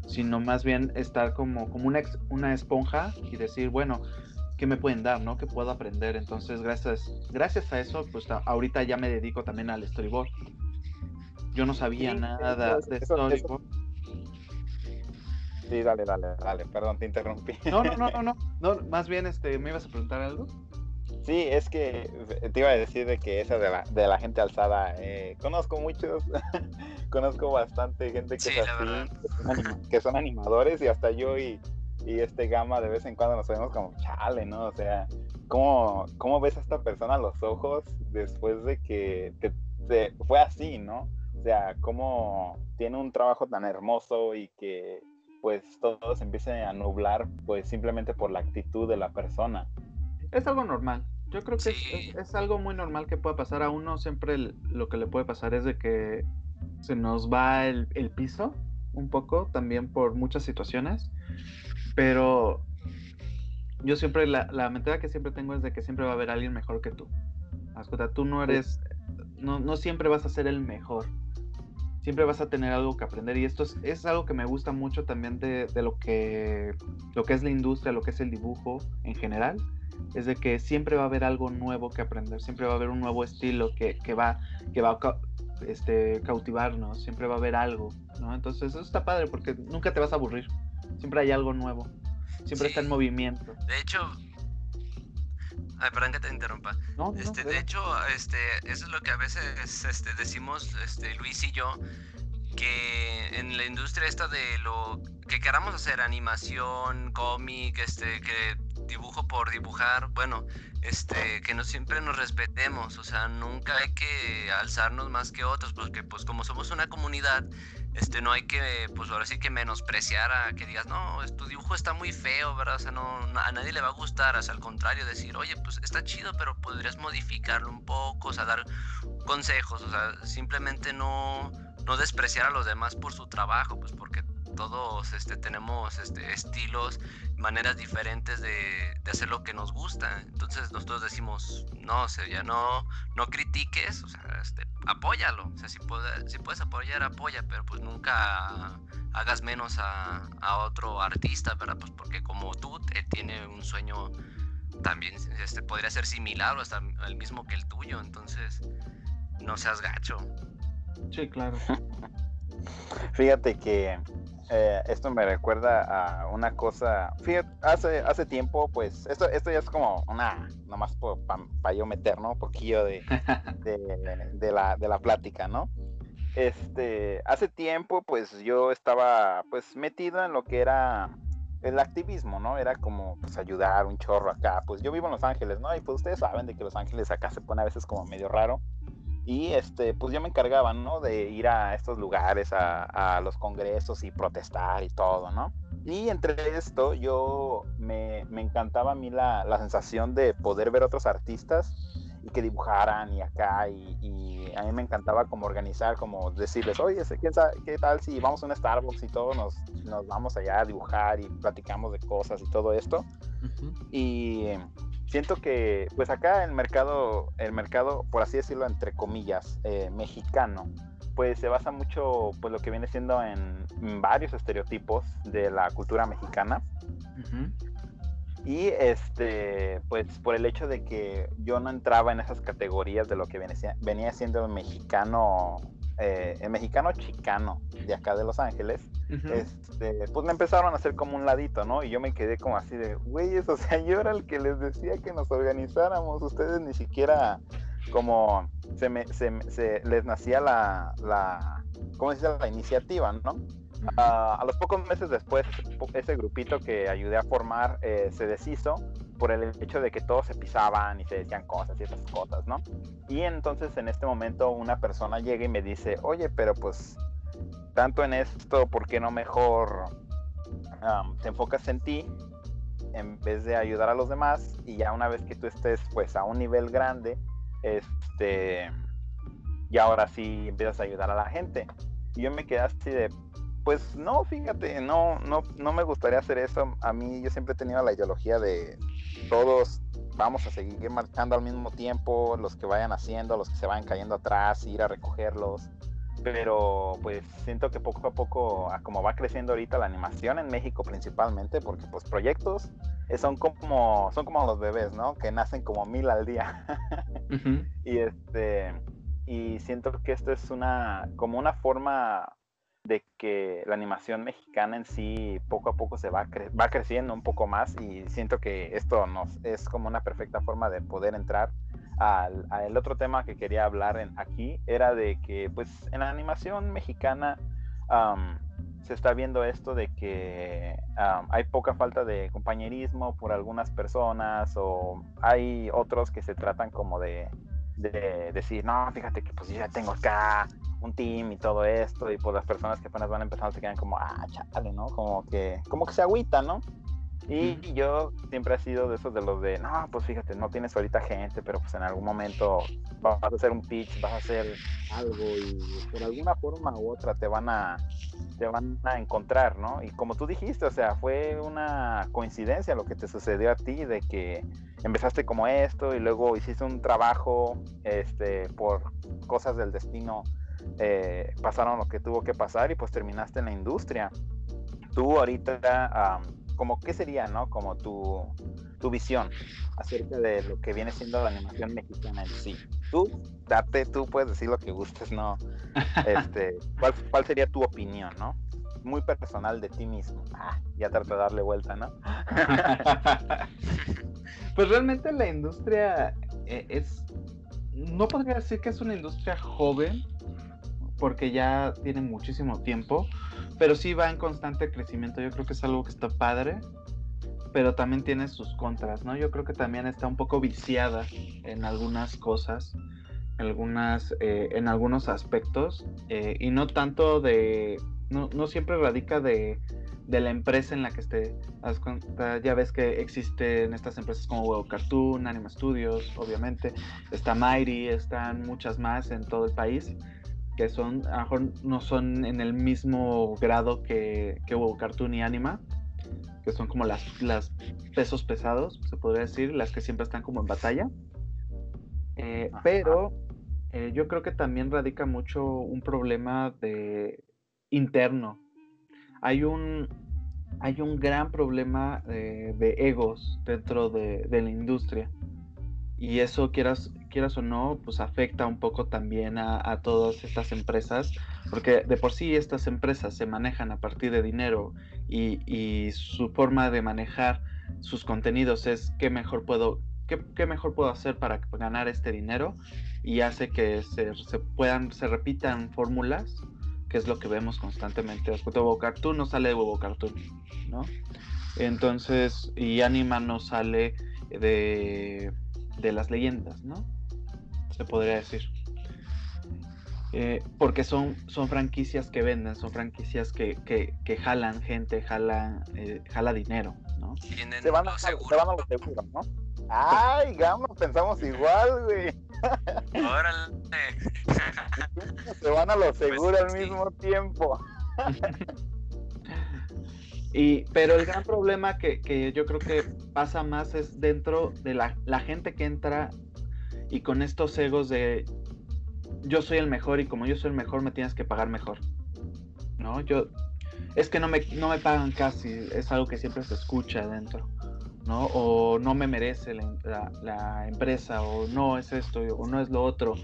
sino más bien estar como, como una, ex- una esponja y decir, bueno, ¿qué me pueden dar, no? ¿Qué puedo aprender? Entonces, gracias, gracias a eso, pues ahorita ya me dedico también al storyboard. Yo no sabía Sí, nada eso- de eso- eso- storyboard. Sí, dale, dale, dale, perdón, te interrumpí. No, no, no, no, no, no, más bien, este, ¿me ibas a preguntar algo? Sí, es que te iba a decir de que esa de la, de la gente alzada, eh, conozco muchos, conozco bastante gente que Sí, es así, que son, anima- que son animadores y hasta yo y, y este gama de vez en cuando nos vemos como chale, ¿no? O sea, ¿cómo, cómo ves a esta persona a los ojos después de que te- te- fue así, ¿no? O sea, cómo tiene un trabajo tan hermoso y que pues todo se empiece a nublar pues simplemente por la actitud de la persona. Es algo normal. Yo creo que es- Sí. es, es algo muy normal que pueda pasar a uno. Siempre el- lo que le puede pasar es de que se nos va el, el piso un poco también por muchas situaciones. Pero yo siempre, la, la mentalidad que siempre tengo es de que siempre va a haber alguien mejor que tú. Haz cuenta, tú no eres, no, no siempre vas a ser el mejor. Siempre vas a tener algo que aprender. Y esto es, es algo que me gusta mucho también de, de lo, que, lo que es la industria, lo que es el dibujo en general es de que siempre va a haber algo nuevo que aprender, siempre va a haber un nuevo estilo que, que va, que va a este, cautivarnos, siempre va a haber algo, ¿no? Entonces eso está padre porque nunca te vas a aburrir, siempre hay algo nuevo, siempre está en movimiento. De hecho, ay, perdón que te interrumpa. No, no, Este, de hecho, este, eso es lo que a veces este, decimos este, Luis y yo, que en la industria esta de lo que queramos hacer, animación, cómic, este, que dibujo por dibujar, bueno, este, que no siempre nos respetemos, o sea, nunca hay que alzarnos más que otros, porque pues como somos una comunidad, este, no hay que, pues ahora sí que menospreciar a que digas, no, tu dibujo está muy feo, ¿verdad? O sea, no, a nadie le va a gustar, o sea, al contrario, decir, oye, pues está chido, pero podrías modificarlo un poco, o sea, dar consejos, o sea, simplemente no, no despreciar a los demás por su trabajo, pues porque todos este, tenemos este, estilos, maneras diferentes de, de, hacer lo que nos gusta. Entonces nosotros decimos, no, o sea, ya no, no critiques, o sea, este, apóyalo. O sea, si, puede, si puedes apoyar, apoya, pero pues nunca hagas menos a, a otro artista, ¿verdad? Pues porque como tú, él tiene un sueño también, este, podría ser similar o hasta el mismo que el tuyo, entonces no seas gacho. Sí, claro. Fíjate que eh, esto me recuerda a una cosa. Fíjate, hace, hace tiempo, pues, esto, esto ya es como una, nomás para yo meter, ¿no? Un poquillo de, de, la, de la plática, ¿no? Este, hace tiempo, pues, yo estaba, pues, metido en lo que era el activismo, ¿no? Era como, pues, ayudar un chorro acá. Pues, yo vivo en Los Ángeles, ¿no? Y pues ustedes saben de que Los Ángeles acá se pone a veces como medio raro. Y este, pues yo me encargaba, ¿no? De ir a estos lugares, a, los congresos y protestar y todo, ¿no? Y entre esto, yo me, encantaba a mí la, sensación de poder ver otros artistas y que dibujaran y acá. Y, a mí me encantaba como organizar, como decirles, oye, ¿qué, qué tal si vamos a un Starbucks y todos nos, nos vamos allá a dibujar y platicamos de cosas y todo esto? Y siento que pues acá el mercado, el mercado, por así decirlo, entre comillas, eh, mexicano, pues se basa mucho pues lo que viene siendo en, varios estereotipos de la cultura mexicana. Y este, pues por el hecho de que yo no entraba en esas categorías de lo que venía, venía siendo el mexicano eh, mexicano chicano de acá de Los Ángeles, este, pues me empezaron a hacer como un ladito, ¿no? Y yo me quedé como así de, güeyes, o sea, yo era el que les decía que nos organizáramos, ustedes ni siquiera como se, me, se, les nacía la, la, ¿cómo se dice? La iniciativa, ¿no? a los pocos meses después, ese grupito que ayudé a formar eh, se deshizo por el hecho de que todos se pisaban y se decían cosas y esas cosas, ¿no? Y entonces en este momento una persona llega y me dice, oye, pero pues tanto en esto, ¿por qué no mejor te enfocas en ti en vez de ayudar a los demás? Y ya una vez que tú estés pues a un nivel grande, este, y ahora sí empiezas a ayudar a la gente. Y yo me quedé así de, pues no, fíjate, no, no, no me gustaría hacer eso. A mí yo siempre he tenido la ideología de todos vamos a seguir marchando al mismo tiempo, los que vayan haciendo, los que se vayan cayendo atrás, ir a recogerlos. Pero pues siento que poco a poco, como va creciendo ahorita la animación en México principalmente, porque pues proyectos son como, son como los bebés, ¿no? Que nacen como mil al día. Y este, y siento que esto es una, como una forma de que la animación mexicana en sí poco a poco se va, va creciendo un poco más y siento que esto nos es como una perfecta forma de poder entrar al, al otro tema que quería hablar en, aquí era de que pues en la animación mexicana se está viendo esto de que hay poca falta de compañerismo por algunas personas o hay otros que se tratan como de, de decir, no, fíjate que pues yo ya tengo acá un team y todo esto, y pues las personas que apenas van empezando se quedan como, ah, chale, ¿no? Como que, como que se agüita, ¿no? Y yo siempre he sido de esos de los de, no, pues fíjate, no tienes ahorita gente, pero pues en algún momento vas a hacer un pitch, vas a hacer algo y por alguna forma u otra te van a, te van a encontrar, ¿no? Y como tú dijiste, o sea, fue una coincidencia lo que te sucedió a ti de que empezaste como esto y luego hiciste un trabajo, este, por cosas del destino eh, pasaron lo que tuvo que pasar y pues terminaste en la industria. Tú ahorita, como qué sería, ¿no? Como tu, tu visión acerca de lo que viene siendo la animación mexicana en sí. Tú, date, tú puedes decir lo que gustes, ¿no? Este, ¿cuál, ¿Cuál sería tu opinión, no? Muy personal de ti mismo. Ah, ya trato de darle vuelta, ¿no? pues realmente la industria eh, es, no podría decir que es una industria joven, porque ya tiene muchísimo tiempo, pero sí va en constante crecimiento. Yo creo que es algo que está padre, pero también tiene sus contras, ¿no? Yo creo que también está un poco viciada en algunas cosas, algunas, eh, en algunos aspectos, eh, y no tanto de, no, no siempre radica de, de, la empresa en la que esté. Ya ves que existen estas empresas como Huevo Cartoon, Anima Studios, obviamente, está Mighty, están muchas más en todo el país que son, a lo mejor no son en el mismo grado que, que Huevo Cartoon y Anima, que son como las, las pesos pesados, se podría decir, las que siempre están como en batalla. Eh, pero eh, yo creo que también radica mucho un problema de interno. Hay un, hay un gran problema de, de egos dentro de, de, la industria. Y eso, quieras, quieras o no, pues afecta un poco también a, a, todas estas empresas, porque de por sí estas empresas se manejan a partir de dinero y, y su forma de manejar sus contenidos es qué mejor puedo, qué, qué mejor puedo hacer para ganar este dinero y hace que se, se puedan, se repitan fórmulas que es lo que vemos constantemente. Respecto a Huevo Cartoon, no sale de Huevo Cartoon, ¿no? Entonces, y Anima no sale de, de las leyendas, ¿no? Se podría decir. Eh, porque son, son franquicias que venden, son franquicias que, que, que jalan gente, jalan, eh, jala dinero, ¿no? Se van, a, se van a los seguros, ¿no? Ay, Gama, pensamos igual, güey. Órale. Se van a lo seguro pues, al mismo sí. tiempo. Y, pero el gran problema que, que, yo creo que pasa más es dentro de la, la, gente que entra y con estos egos de yo soy el mejor y como yo soy el mejor me tienes que pagar mejor. ¿No? Yo es que no me, no me pagan casi, es algo que siempre se escucha adentro. ¿no? O no me merece la, la, la, empresa, o no es esto, o no es lo otro.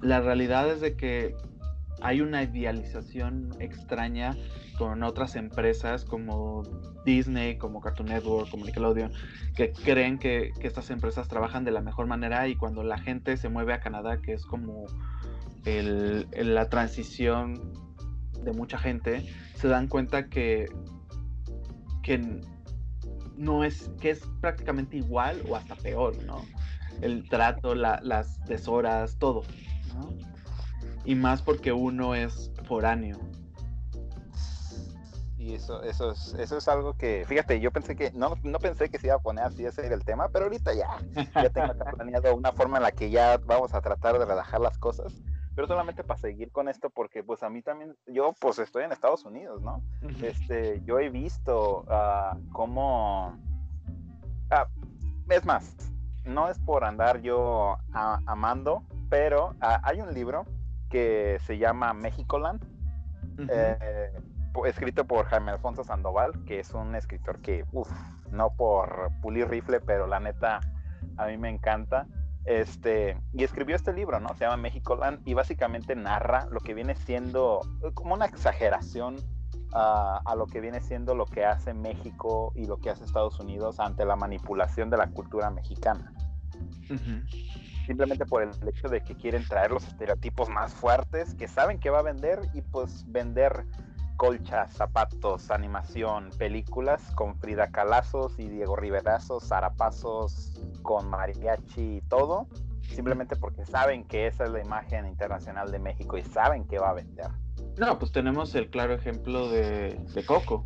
La realidad es de que hay una idealización extraña con otras empresas como Disney, como Cartoon Network, como Nickelodeon, que creen que, estas empresas trabajan de la mejor manera y cuando la gente se mueve a Canadá, que es como la transición de mucha gente, se dan cuenta que, que no es, que es prácticamente igual o hasta peor, ¿no? El trato, la, las deshoras, todo, ¿no? Y más porque uno es foráneo. Y eso, eso, es, eso es algo que, fíjate, yo pensé que, no, no pensé que se iba a poner así ese era el tema, pero ahorita ya, ya tengo planeado una forma en la que ya vamos a tratar de relajar las cosas pero solamente para seguir con esto, porque pues a mí también, yo pues estoy en Estados Unidos, ¿no? Uh. Este, yo he visto uh, cómo, uh, es más, no es por andar yo amando, pero hay un libro que se llama Mexicoland, uh -huh. eh, escrito por Jaime Alfonso Sandoval, que es un escritor que, uff, no por pulir rifle, pero la neta, a mí me encanta. Este, y escribió este libro, ¿no? Se llama México Land y básicamente narra lo que viene siendo como una exageración uh, a lo que viene siendo lo que hace México y lo que hace Estados Unidos ante la manipulación de la cultura mexicana. Uh -huh. Simplemente por el hecho de que quieren traer los estereotipos más fuertes, que saben que va a vender y pues vender colchas, zapatos, animación, películas con Frida Calazos y Diego Riverazos, zarapazos con mariachi y todo, simplemente porque saben que esa es la imagen internacional de México y saben que va a vender. No, pues tenemos el claro ejemplo de, de Coco.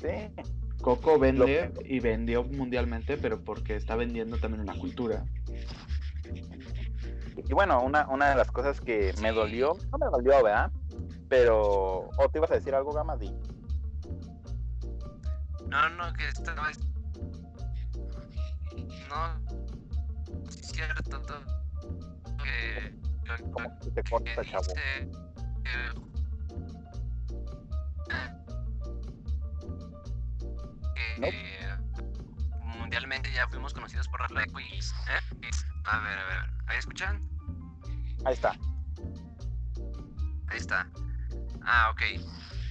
Sí. Coco vende que... y vendió mundialmente, pero porque está vendiendo también una cultura. Y bueno, una, una de las cosas que me dolió, no me dolió, ¿verdad? Pero, ¿o te ibas a decir algo, Gamadi? No, no, que estaba. No, es cierto. Que. Como que te corta, chavo. Que, que, ¿No? Mundialmente ya fuimos conocidos por la quiz. ¿eh? A ver, a ver, ¿ahí escuchan? Ahí está. Ahí está. Ah, ok.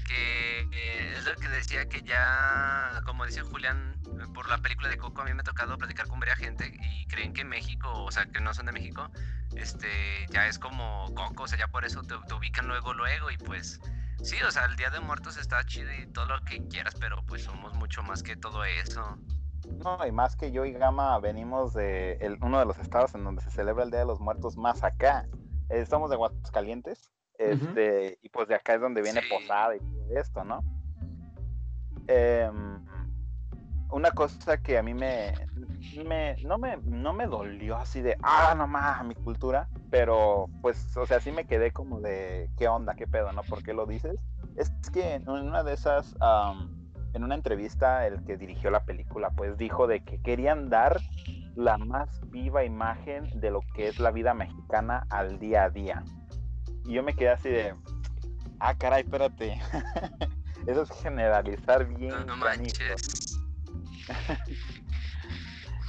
Que eh, es lo que decía que ya, como dice Julián, por la película de Coco a mí me ha tocado platicar con varias gente y creen que México, o sea, que no son de México, este, ya es como Coco, o sea, ya por eso te, te ubican luego, luego y pues sí, o sea, el Día de Muertos está chido y todo lo que quieras, pero pues somos mucho más que todo eso. No, y más que yo y Gama venimos de el, uno de los estados en donde se celebra el Día de los Muertos más acá. Eh, estamos de Aguascalientes este, uh -huh. y pues de acá es donde viene sí. Posada y todo esto, ¿no? Eh, una cosa que a mí me, me, no me, no me dolió así de, ah, no más, mi cultura, pero pues, o sea, sí me quedé como de, ¿qué onda, qué pedo, no? ¿Por qué lo dices? Es que en una de esas, en una entrevista, el que dirigió la película, pues dijo de que querían dar la más viva imagen de lo que es la vida mexicana al día a día. Y yo me quedé así de, ah, caray, espérate. Eso es generalizar bien. No, no manches.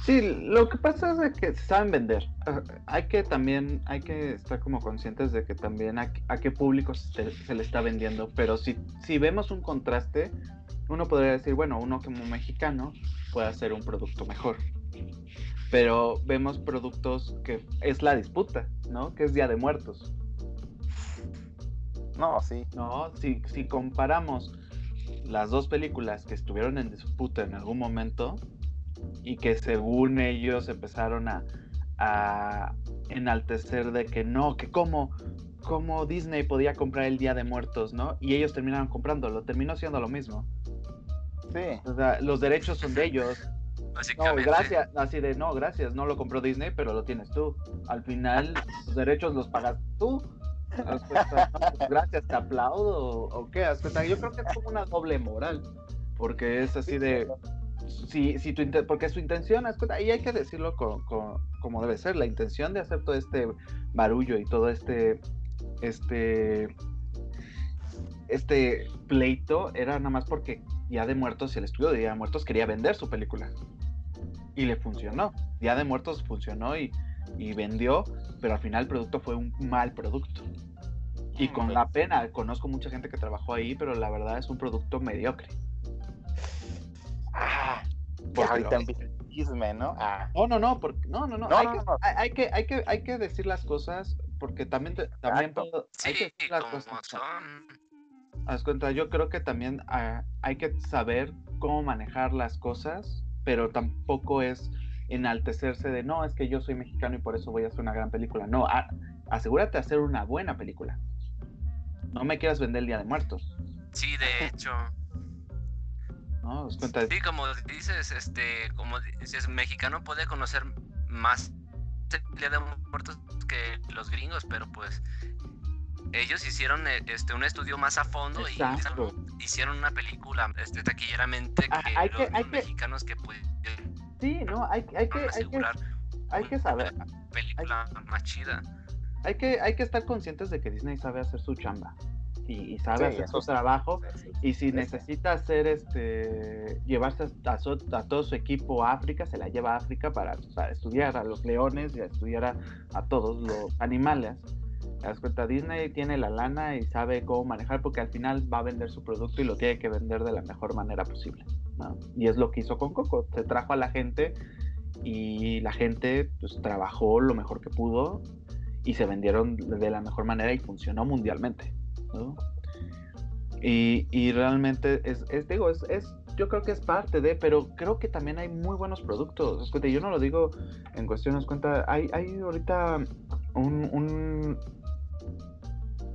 Sí, lo que pasa es que saben vender. Ah, hay que también, hay que estar como conscientes de que también a, qué público se, le está vendiendo. Pero si, si vemos un contraste, uno podría decir, bueno, uno como mexicano puede hacer un producto mejor. Pero vemos productos que es la disputa, ¿no? Que es Día de Muertos. No, sí. No, si, si comparamos las dos películas que estuvieron en disputa en algún momento, y que según ellos empezaron a, enaltecer de que no, que cómo, cómo Disney podía comprar el Día de Muertos, ¿no? Y ellos terminaron comprándolo, terminó siendo lo mismo. Sí. O sea, los derechos son de ellos. No, gracias, así de no, gracias, no lo compró Disney, pero lo tienes tú. Al final, los derechos los pagas tú. Pues, gracias, te aplaudo o qué. Yo creo que es como una doble moral, porque es así de, si, si tu porque su intención, y hay que decirlo como debe ser, la intención de hacer todo este barullo y todo este, este, este pleito era nada más porque ya de Muertos, el estudio de Día de Muertos quería vender su película. Y le funcionó. Ya de Muertos funcionó y, y vendió, pero al final el producto fue un mal producto. Y con la pena, conozco mucha gente que trabajó ahí, pero la verdad es un producto mediocre. Ah, ahorita chisme, ¿no? Ah. No, no, no, porque, no, no, no. hay, que, hay, que, hay, que, decir las cosas porque también, también hay que decir las cosas. Haz cuenta, yo creo que también ah, hay que saber cómo manejar las cosas, pero tampoco es enaltecerse de no, es que yo soy mexicano y por eso voy a hacer una gran película. No, asegúrate de hacer una buena película. No me quieras vender el Día de Muertos. Sí, de hecho. Sí, como dices, este, como si es mexicano puede conocer más el Día de Muertos que los gringos, pero pues ellos hicieron eh, este un estudio más a fondo y hicieron una película este taquilleramente ah, que los hay mexicanos que, pudieron sí no hay, hay que asegurar hay que, saber. película más chida. Hay que hay que estar conscientes de que Disney sabe hacer su chamba y, sabe hacer su trabajo. Y si necesita hacer este, llevarse a, a, todo su equipo a África, se la lleva a África para, estudiar a los leones y a estudiar a, todos los animales. Te das cuenta, Disney tiene la lana y sabe cómo manejar porque al final va a vender su producto y lo tiene que vender de la mejor manera posible. Y es lo que hizo con Coco. Se trajo a la gente y la gente pues trabajó lo mejor que pudo y se vendieron de la mejor manera y funcionó mundialmente. Y, realmente es, digo, es, yo creo que es parte de, pero creo que también hay muy buenos productos. yo no lo digo en cuestiones, cuenta, hay, hay ahorita un,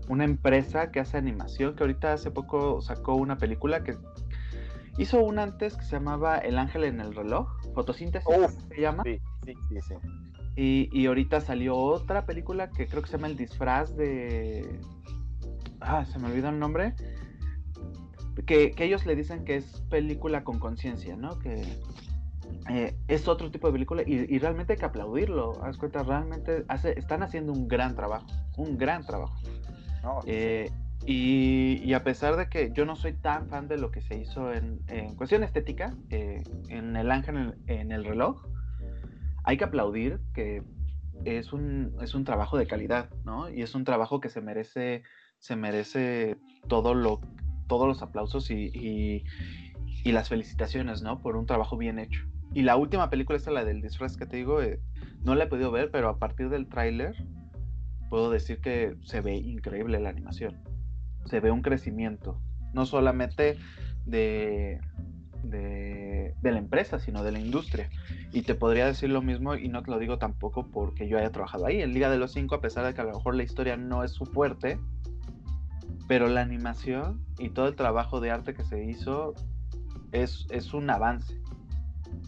una empresa que hace animación, que ahorita hace poco sacó una película que hizo una antes que se llamaba El Ángel en el reloj, fotosíntesis se llama. Sí, sí, sí, Y, y ahorita salió otra película que creo que se llama El disfraz de ah, se me olvidó el nombre, que, ellos le dicen que es película con conciencia, ¿no? Que eh, es otro tipo de película y, realmente hay que aplaudirlo. Haz cuenta, realmente están haciendo un gran trabajo, un gran trabajo. Eh, y, a pesar de que yo no soy tan fan de lo que se hizo en, cuestión estética, eh, en El Ángel en el, reloj, hay que aplaudir que es un, es un trabajo de calidad, ¿no? Y es un trabajo que se merece se merece todo lo, todos los aplausos y, las felicitaciones, ¿no? Por un trabajo bien hecho. Y la última película, esta, la del disfraz que te digo, eh, no la he podido ver, pero a partir del tráiler puedo decir que se ve increíble la animación. Se ve un crecimiento, no solamente de, de, de, la empresa, sino de la industria. Y te podría decir lo mismo, y no te lo digo tampoco porque yo haya trabajado ahí. En Liga de los Cinco, a pesar de que a lo mejor la historia no es su fuerte, pero la animación y todo el trabajo de arte que se hizo es, es un avance.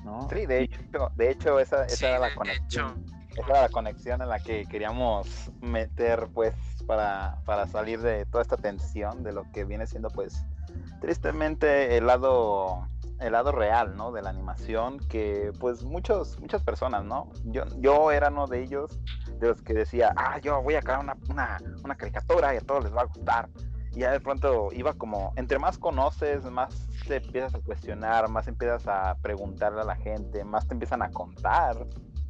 ¿no? Sí, de hecho, de hecho esa, esa Sí, era la de conexión. hecho. Esa era la conexión en la que queríamos meter, pues, para, para salir de toda esta tensión de lo que viene siendo, pues, tristemente el lado, el lado real, ¿no? De la animación, que, pues, muchos, muchas personas, ¿no? Yo, yo era uno de ellos, de los que decía, ah, yo voy a crear una, una, una caricatura y a todos les va a gustar. Y ya de pronto iba como, entre más conoces, más te empiezas a cuestionar, más empiezas a preguntarle a la gente, más te empiezan a contar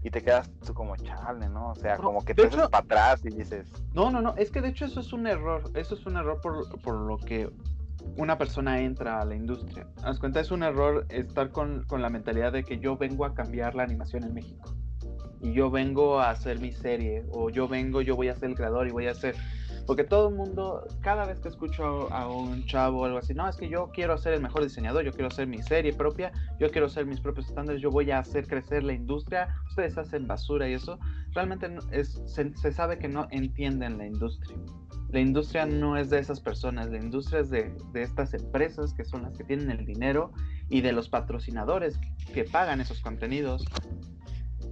y te quedas tú como chale, ¿no? O sea, No, como que te haces hecho- para atrás y dices, No, no, no, es que de hecho eso es un error, eso es un error por, por lo que una persona entra a la industria. Haz cuenta, es un error estar con, con la mentalidad de que yo vengo a cambiar la animación en México. Y yo vengo a hacer mi serie, o yo vengo, yo voy a ser el creador y voy a hacer... Porque todo el mundo, cada vez que escucho a un chavo o algo así, no, es que yo quiero ser el mejor diseñador, yo quiero hacer mi serie propia, yo quiero hacer mis propios estándares, yo voy a hacer crecer la industria, ustedes hacen basura y eso, realmente es, se, se sabe que no entienden la industria. La industria no es de esas personas, la industria es de, de estas empresas que son las que tienen el dinero y de los patrocinadores que pagan esos contenidos.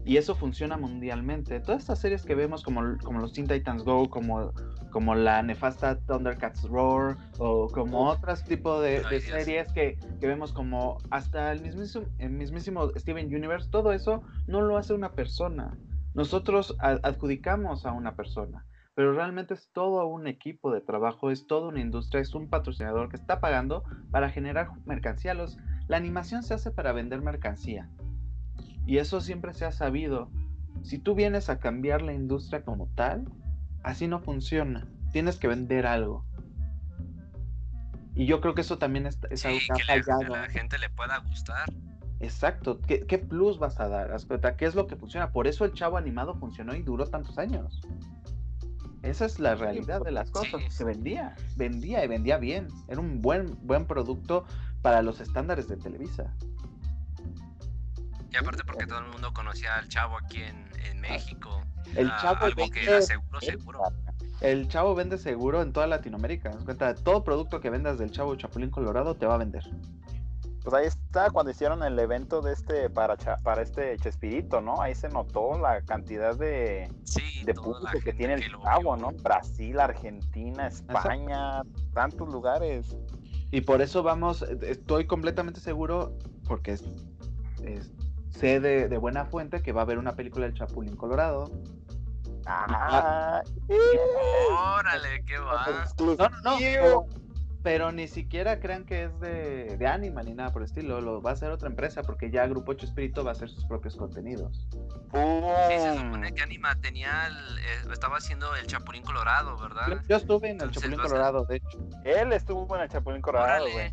Y eso funciona mundialmente. Todas estas series que vemos como, como los Teen Titans Go, como, como la nefasta Thundercats Roar, o como otros tipos de, series que, que vemos como hasta el mismísimo, el mismísimo Steven Universe, todo eso no lo hace una persona. Nosotros adjudicamos a una persona, pero realmente es todo un equipo de trabajo, es toda una industria, es un patrocinador que está pagando para generar mercancía. Los, la animación se hace para vender mercancía. Y eso siempre se ha sabido. Si tú vienes a cambiar la industria como tal, así no funciona. Tienes que vender algo. Y yo creo que eso también es, es algo que ha fallado. la gente le pueda gustar. Exacto. ¿Qué, qué plus vas a dar? ¿Qué es lo que funciona? Por eso el chavo animado funcionó y duró tantos años. Esa es la realidad de las cosas. Sí. Se vendía, vendía y vendía bien. Era un buen, buen producto para los estándares de Televisa. Y aparte porque todo el mundo conocía al chavo aquí en, en México. El Era chavo algo que vende- era seguro, seguro. El chavo vende seguro en toda Latinoamérica. Cuenta, todo producto que vendas del chavo Chapulín Colorado te va a vender. pues ahí está cuando hicieron el evento de este para Cha- para este Chespirito, ¿no? Ahí se notó la cantidad de, Sí, de público que tiene el chavo, vio. ¿no? Brasil, Argentina, España, tantos lugares. Y por eso vamos, estoy completamente seguro, porque es- es- sé de, de buena fuente que va a haber una película del Chapulín Colorado. Ah, Órale, qué va. No, no, no. Pero, pero ni siquiera crean que es de, de Anima ni nada por el estilo. Lo va a hacer otra empresa porque ya Grupo 8 Espíritu va a hacer sus propios contenidos. Sí, se supone que Anima tenía el, eh, estaba haciendo el Chapulín Colorado, ¿verdad? yo estuve en el Entonces Chapulín Colorado, de hecho. Él estuvo en el Chapulín Colorado, güey.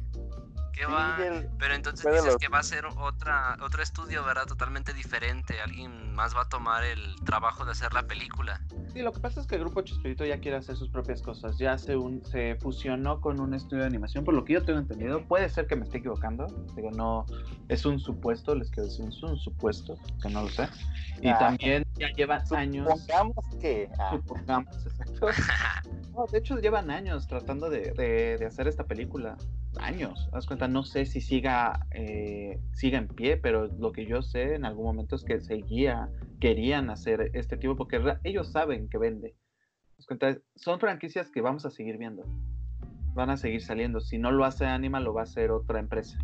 Órale, qué Sí, va. él- Pero entonces dices los- que va a ser otra otro estudio, ¿verdad? Totalmente diferente. Alguien más va a tomar el trabajo de hacer la película. Sí, lo que pasa es que el Grupo 8 Espíritu ya quiere hacer sus propias cosas. Ya se, un- se fusionó con un estudio de animación, por lo que yo tengo entendido. Puede ser que me esté equivocando. Digo, no, es un supuesto, les quiero decir, es un supuesto, que no lo sé. Y Ah. también ya llevan años. Supongamos que. ah, Supongamos, exacto. No, de hecho, llevan años tratando de, de- de hacer esta película. Años. Haz cuenta, no sé si siga, eh, siga en pie, pero lo que yo sé en algún momento es que seguía, querían hacer este tipo porque ellos saben que vende. Haz cuenta, son franquicias que vamos a seguir viendo. Van a seguir saliendo. Si no lo hace Anima, lo va a hacer otra empresa.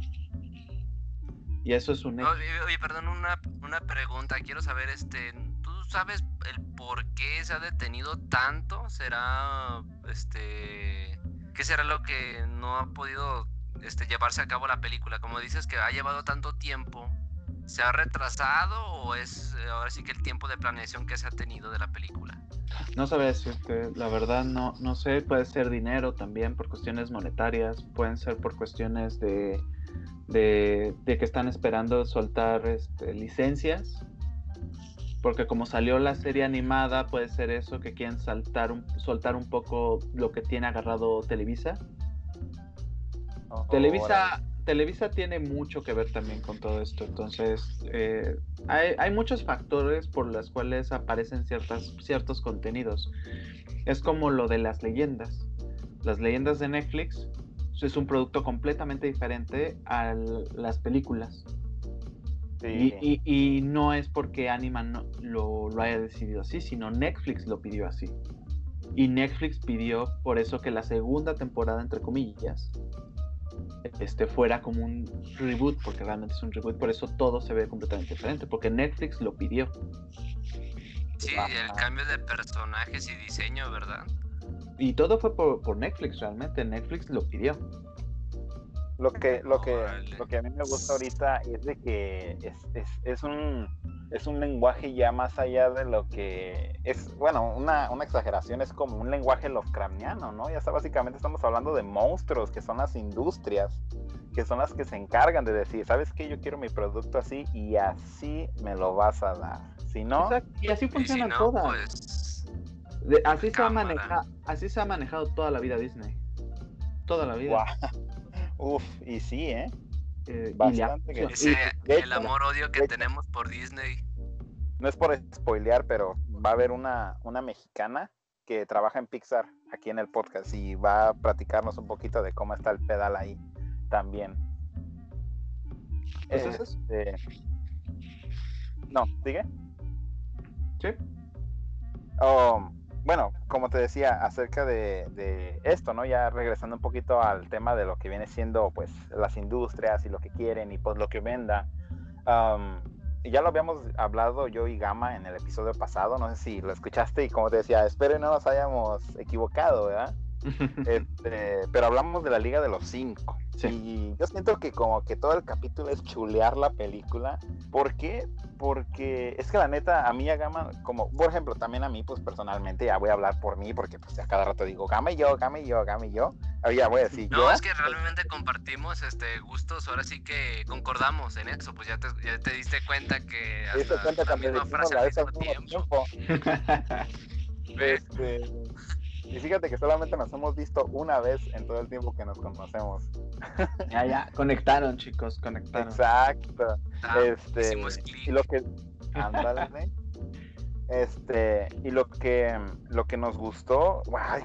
Y eso es un. Oye, oye, perdón, una, una pregunta. Quiero saber, este, ¿tú sabes el por qué se ha detenido tanto? ¿Será, este, qué será lo que no ha podido, este, llevarse a cabo la película? Como dices que ha llevado tanto tiempo, ¿se ha retrasado o es eh, ahora sí que el tiempo de planeación que se ha tenido de la película? No sabría decirte, la verdad no, no sé, puede ser dinero también por cuestiones monetarias, pueden ser por cuestiones de, de, que están esperando soltar este, licencias, porque como salió la serie animada, puede ser eso, que quieren saltar un, soltar un poco lo que tiene agarrado Televisa. Televisa, Televisa tiene mucho que ver también con todo esto, entonces eh, hay, hay muchos factores por los cuales aparecen ciertas, ciertos contenidos. Es como lo de las leyendas. Las leyendas de Netflix es un producto completamente diferente a las películas. Y, y, y, no es porque Anima no, lo, lo, haya decidido así, sino Netflix lo pidió así. Y Netflix pidió por eso que la segunda temporada, entre comillas, este, fuera como un reboot, porque realmente es un reboot, por eso todo se ve completamente diferente, porque Netflix lo pidió. Sí, el cambio de personajes y diseño, ¿verdad? Y todo fue por, por Netflix, realmente, Netflix lo pidió. Lo que, lo que, lo que a mí me gusta ahorita es de que es, es, es, un, es un lenguaje ya más allá de lo que es, bueno, una, una exageración, es como un lenguaje Lovecraftiano, ¿no? Ya está, básicamente estamos hablando de monstruos, que son las industrias, que son las que se encargan de decir, ¿sabes qué? Yo quiero mi producto así y así me lo vas a dar. Si no... Y así funciona si no, pues... así, se ha manejado, así se ha manejado toda la vida Disney. Toda la vida. Uf, y sí, ¿eh? eh Bastante que... Ese, el amor-odio que tenemos por Disney. No es por spoilear, pero va a haber una, una mexicana que trabaja en Pixar aquí en el podcast y va a platicarnos un poquito de cómo está el pedal ahí también. ¿Es eso? Este... No, ¿sigue? Sí. Oh, bueno, como te decía, acerca de, esto, ¿no? Ya regresando un poquito al tema de lo que viene siendo, pues, las industrias y lo que quieren y pues lo que venda. y ya lo habíamos hablado yo y Gama en el episodio pasado, no sé si lo escuchaste y como te decía, espero no nos hayamos equivocado, ¿verdad? Este, pero hablamos de la Liga de los Cinco. Y yo siento que como que todo el capítulo es chulear la película. ¿Por qué? Porque es que la neta, a mí a Gama, como por ejemplo, también a mí, pues personalmente, ya voy a hablar por mí, porque pues a cada rato digo, Gama y yo, Gama y yo, Gama y yo. Ya voy a decir no, es que realmente compartimos este gustos, ahora sí que concordamos en eso, pues ya te, ya te diste cuenta que hasta la misma frase al mismo tiempo. este, y fíjate que solamente nos hemos visto una vez en todo el tiempo que nos conocemos. Ya, ya, conectaron, chicos, conectaron. Exacto. Ah, este, y lo que. este, y lo que, lo que nos gustó, ay,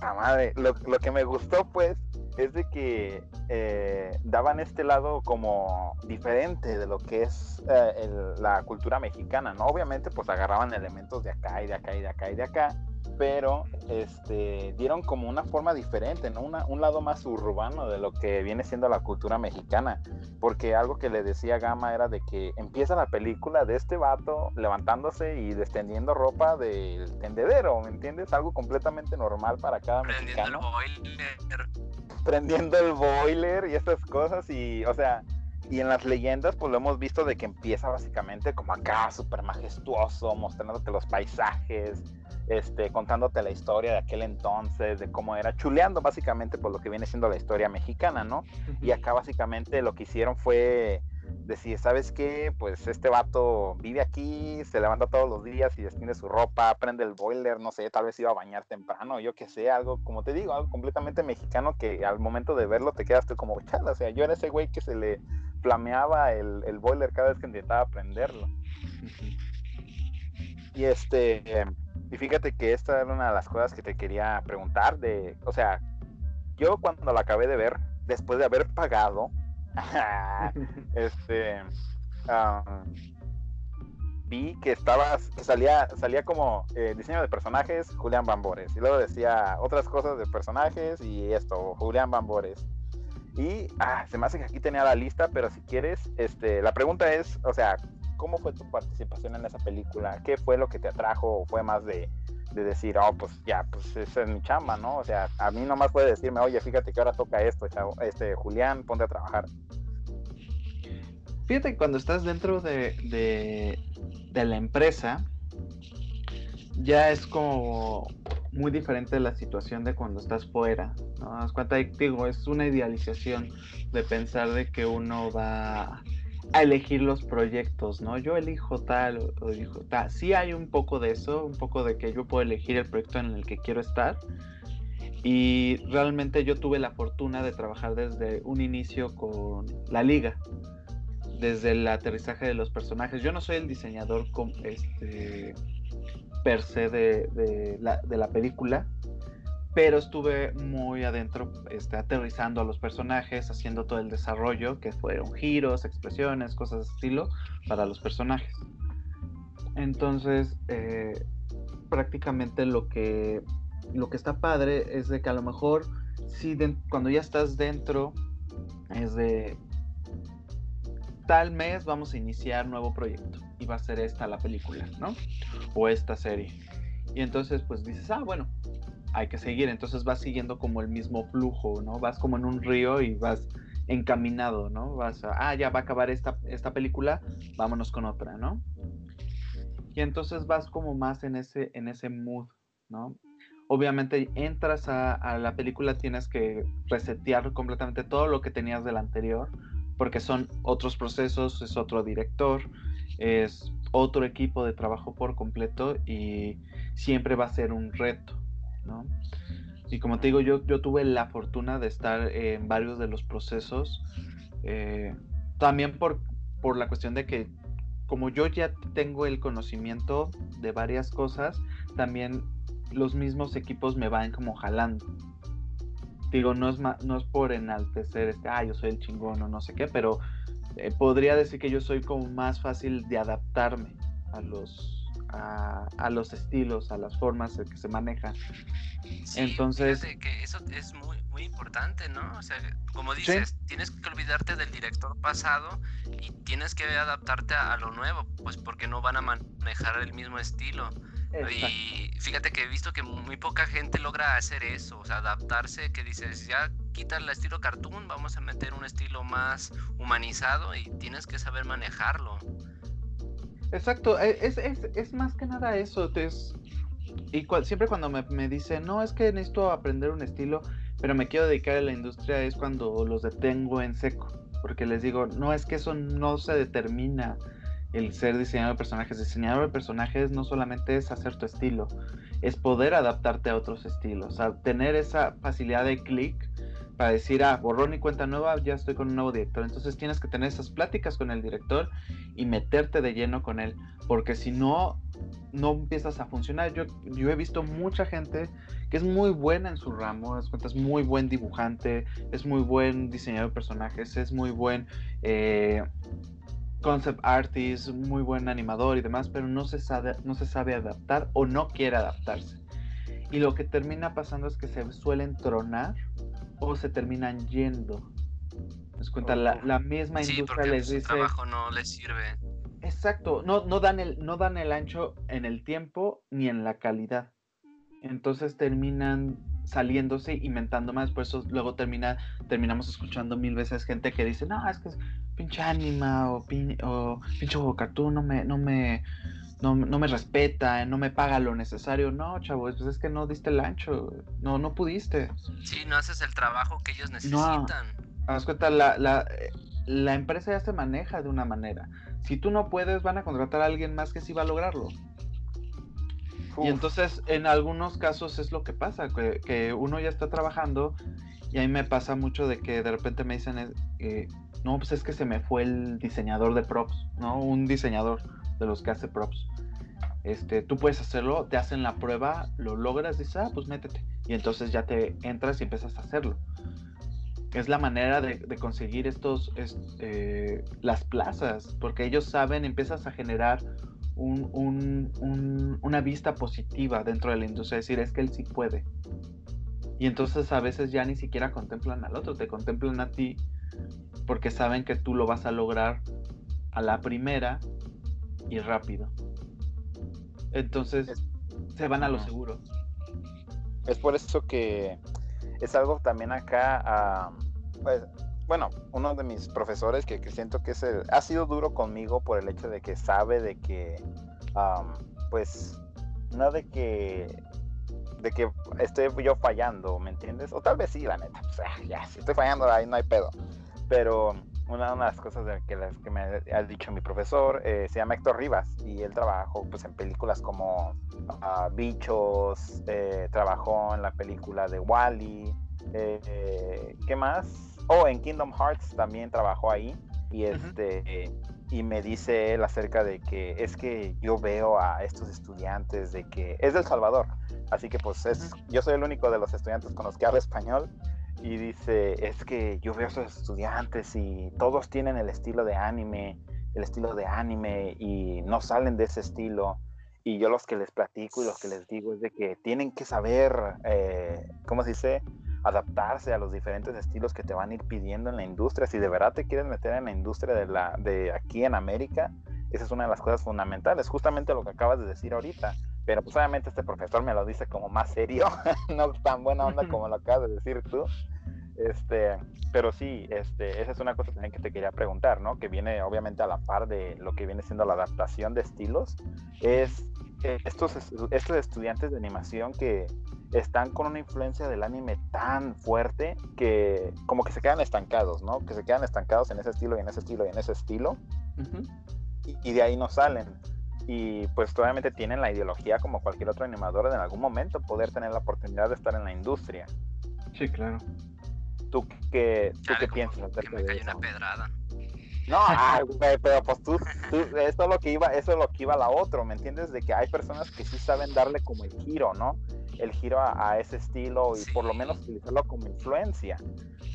la madre, lo, lo que me gustó, pues, es de que eh, daban este lado como diferente de lo que es eh, la cultura mexicana, ¿no? Obviamente, pues agarraban elementos de acá y de acá y de acá y de acá pero este, dieron como una forma diferente, ¿no? un lado más urbano de lo que viene siendo la cultura mexicana, porque algo que le decía Gama era de que empieza la película de este vato levantándose y descendiendo ropa del tendedero, ¿me entiendes? Algo completamente normal para cada Prendiendo mexicano. el boiler. Prendiendo el boiler y estas cosas y, o sea, y en las leyendas, pues lo hemos visto de que empieza básicamente como acá, súper majestuoso, mostrándote los paisajes, este, contándote la historia de aquel entonces, de cómo era, chuleando básicamente por lo que viene siendo la historia mexicana, ¿no? Y acá básicamente lo que hicieron fue decir, ¿sabes qué? Pues este vato vive aquí, se levanta todos los días y destiende su ropa, prende el boiler, no sé, tal vez iba a bañar temprano, yo que sé, algo, como te digo, algo completamente mexicano que al momento de verlo te quedaste como, chada, o sea, yo era ese güey que se le flameaba el, el boiler cada vez que intentaba prenderlo. Y este, y fíjate que esta era una de las cosas que te quería preguntar de, o sea, yo cuando la acabé de ver, después de haber pagado, este, vi que estaba, que salía, salía como eh, diseño de personajes, Julián Bambores, y luego decía otras cosas de personajes y esto, Julián Bambores. Y ah, se me hace que aquí tenía la lista, pero si quieres, este, la pregunta es, o sea, ¿cómo fue tu participación en esa película? ¿Qué fue lo que te atrajo? ¿O fue más de, decir, oh, pues ya, pues esa es mi chamba, ¿no? O sea, a mí nomás puede decirme, oye, fíjate que ahora toca esto, este, Julián, ponte a trabajar. Fíjate que cuando estás dentro de, de, la empresa, ya es como muy diferente la situación de cuando estás fuera. ¿no? Das cuenta, digo, es una idealización de pensar de que uno va a elegir los proyectos, ¿no? Yo elijo tal o, elijo tal. Sí hay un poco de eso, un poco de que yo puedo elegir el proyecto en el que quiero estar. Y realmente yo tuve la fortuna de trabajar desde un inicio con la liga, desde el aterrizaje de los personajes. Yo no soy el diseñador este, per se de, la, de la película, pero estuve muy adentro, este, aterrizando a los personajes, haciendo todo el desarrollo, que fueron giros, expresiones, cosas de estilo, para los personajes. Entonces, eh, prácticamente lo que, lo que está padre es de que a lo mejor, si cuando ya estás dentro, es de tal mes vamos a iniciar nuevo proyecto y va a ser esta la película, ¿no? O esta serie. Y entonces pues dices, ah, bueno, hay que seguir. Entonces vas siguiendo como el mismo flujo, ¿no? Vas como en un río y vas encaminado, ¿no? Vas a, ah, ya va a acabar esta, esta película, vámonos con otra, ¿no? Y entonces vas como más en ese, en ese mood, ¿no? Obviamente entras a, a la película, tienes que resetear completamente todo lo que tenías del anterior, porque son otros procesos, es otro director, es otro equipo de trabajo por completo y siempre va a ser un reto, ¿no? Y como te digo, yo, yo tuve la fortuna de estar en varios de los procesos, eh, también por, por la cuestión de que como yo ya tengo el conocimiento de varias cosas, también los mismos equipos me van como jalando. Digo, no es, no es por enaltecer, este, ah, yo soy el chingón o no sé qué, pero eh, podría decir que yo soy como más fácil de adaptarme a los, a, los estilos, a las formas en que se manejan. Entonces... que eso es muy, muy importante, ¿no? O sea, como dices, tienes que olvidarte del director pasado y tienes que adaptarte a, a lo nuevo, pues porque no van a manejar el mismo estilo. Y fíjate que he visto que muy poca gente logra hacer eso, o sea, adaptarse, que dices, ya quita el estilo cartoon, vamos a meter un estilo más humanizado y tienes que saber manejarlo. Exacto, e, es, es, es más que nada eso, es, y siempre cuando me, me dicen, no, es que necesito aprender un estilo, pero me quiero dedicar a la industria, es cuando los detengo en seco, porque les digo, no, es que eso no se determina el ser diseñador de personajes. Diseñador de personajes no solamente es hacer tu estilo, es poder adaptarte a otros estilos, o tener esa facilidad de clic para decir, ah, borrón y cuenta nueva, ya estoy con un nuevo director. Entonces tienes que tener esas pláticas con el director y meterte de lleno con él, porque si no, no empiezas a funcionar. Yo, yo he visto mucha gente que es muy buena en su ramo, es muy buen dibujante, es muy buen diseñador de personajes, es muy buen eh, concept artist, muy buen animador y demás, pero no se sabe, no se sabe adaptar o no quiere adaptarse. Y lo que termina pasando es que se suelen tronar o se terminan yendo. ¿Les cuenta? La, la, misma industria les dice. trabajo no les sirve. Exacto, no, no, dan el, no dan el ancho en el tiempo ni en la calidad. Entonces terminan saliéndose, inventando más, por eso luego termina, terminamos escuchando mil veces gente que dice, no, es que pinche anima o, o pinche cartoon no me, no me, no, me respeta, no me paga lo necesario. No, chavo, pues es que no diste el ancho, no, no pudiste. Sí, no haces el trabajo que ellos necesitan. No, cuenta, la, la, la empresa ya se maneja de una manera. Si tú no puedes, van a contratar a alguien más que sí va a lograrlo. Y entonces, en algunos casos es lo que pasa, que, que, uno ya está trabajando y a mí me pasa mucho de que de repente me dicen, eh, no, pues es que se me fue el diseñador de props, ¿no? Un diseñador de los que hace props. Este, tú puedes hacerlo, te hacen la prueba, lo logras, dices, ah, pues métete. Y entonces ya te entras y empiezas a hacerlo. Es la manera de, conseguir estos, eh, las plazas, porque ellos saben, empiezas a generar una vista positiva dentro de la industria, es decir, es que él sí puede. Y entonces a veces ya ni siquiera contemplan al otro, te contemplan a ti porque saben que tú lo vas a lograr a la primera y rápido. Entonces se van a lo seguro. Es por eso que es algo también acá, pues, bueno, uno de mis profesores que, siento que es el, ha sido duro conmigo por el hecho de que sabe de que, pues, no de que de que estoy yo fallando, ¿me entiendes? O tal vez sí, la neta. Pues, ah, ya, si estoy fallando ahí no hay pedo. Pero una, de las cosas de que, las que me ha dicho mi profesor eh, se llama Héctor Rivas y él trabajó pues, en películas como ah, Bichos, eh, trabajó en la película de Wally, eh, ¿qué más? Oh, en Kingdom Hearts también trabajó ahí y este y me dice él acerca de que es que yo veo a estos estudiantes de que es del Salvador Así que pues es, yo soy el único de los estudiantes con los que hablo español y dice, es que yo veo a esos estudiantes y todos tienen el estilo de anime, el estilo de anime y no salen de ese estilo. Y yo los que les platico y los que les digo es de que tienen que saber, eh, ¿cómo se dice? Adaptarse a los diferentes estilos que te van a ir pidiendo en la industria. Si de verdad te quieres meter en la industria de, la, de aquí en América, esa es una de las cosas fundamentales, justamente lo que acabas de decir ahorita. Pero pues obviamente este profesor me lo dice como más serio, no tan buena onda como lo acabas de decir tú. Este, pero sí, este, esa es una cosa también que te quería preguntar, ¿no? Que viene obviamente a la par de lo que viene siendo la adaptación de estilos. Es eh, estos, estos estudiantes de animación que están con una influencia del anime tan fuerte que como que se quedan estancados, ¿no? Que se quedan estancados en ese estilo y en ese estilo y en ese estilo. y, y de ahí no salen y pues obviamente tienen la ideología como cualquier otro animador de en algún momento poder tener la oportunidad de estar en la industria. Sí, claro. ¿Tú qué, tú qué piensas que me cayó una pedrada. No, pero pues tú, eso es lo que iba, eso es lo que iba a la otro, ¿me entiendes? De que hay personas que sí saben darle como el giro, ¿no? El giro a, ese estilo y por lo menos utilizarlo como influencia.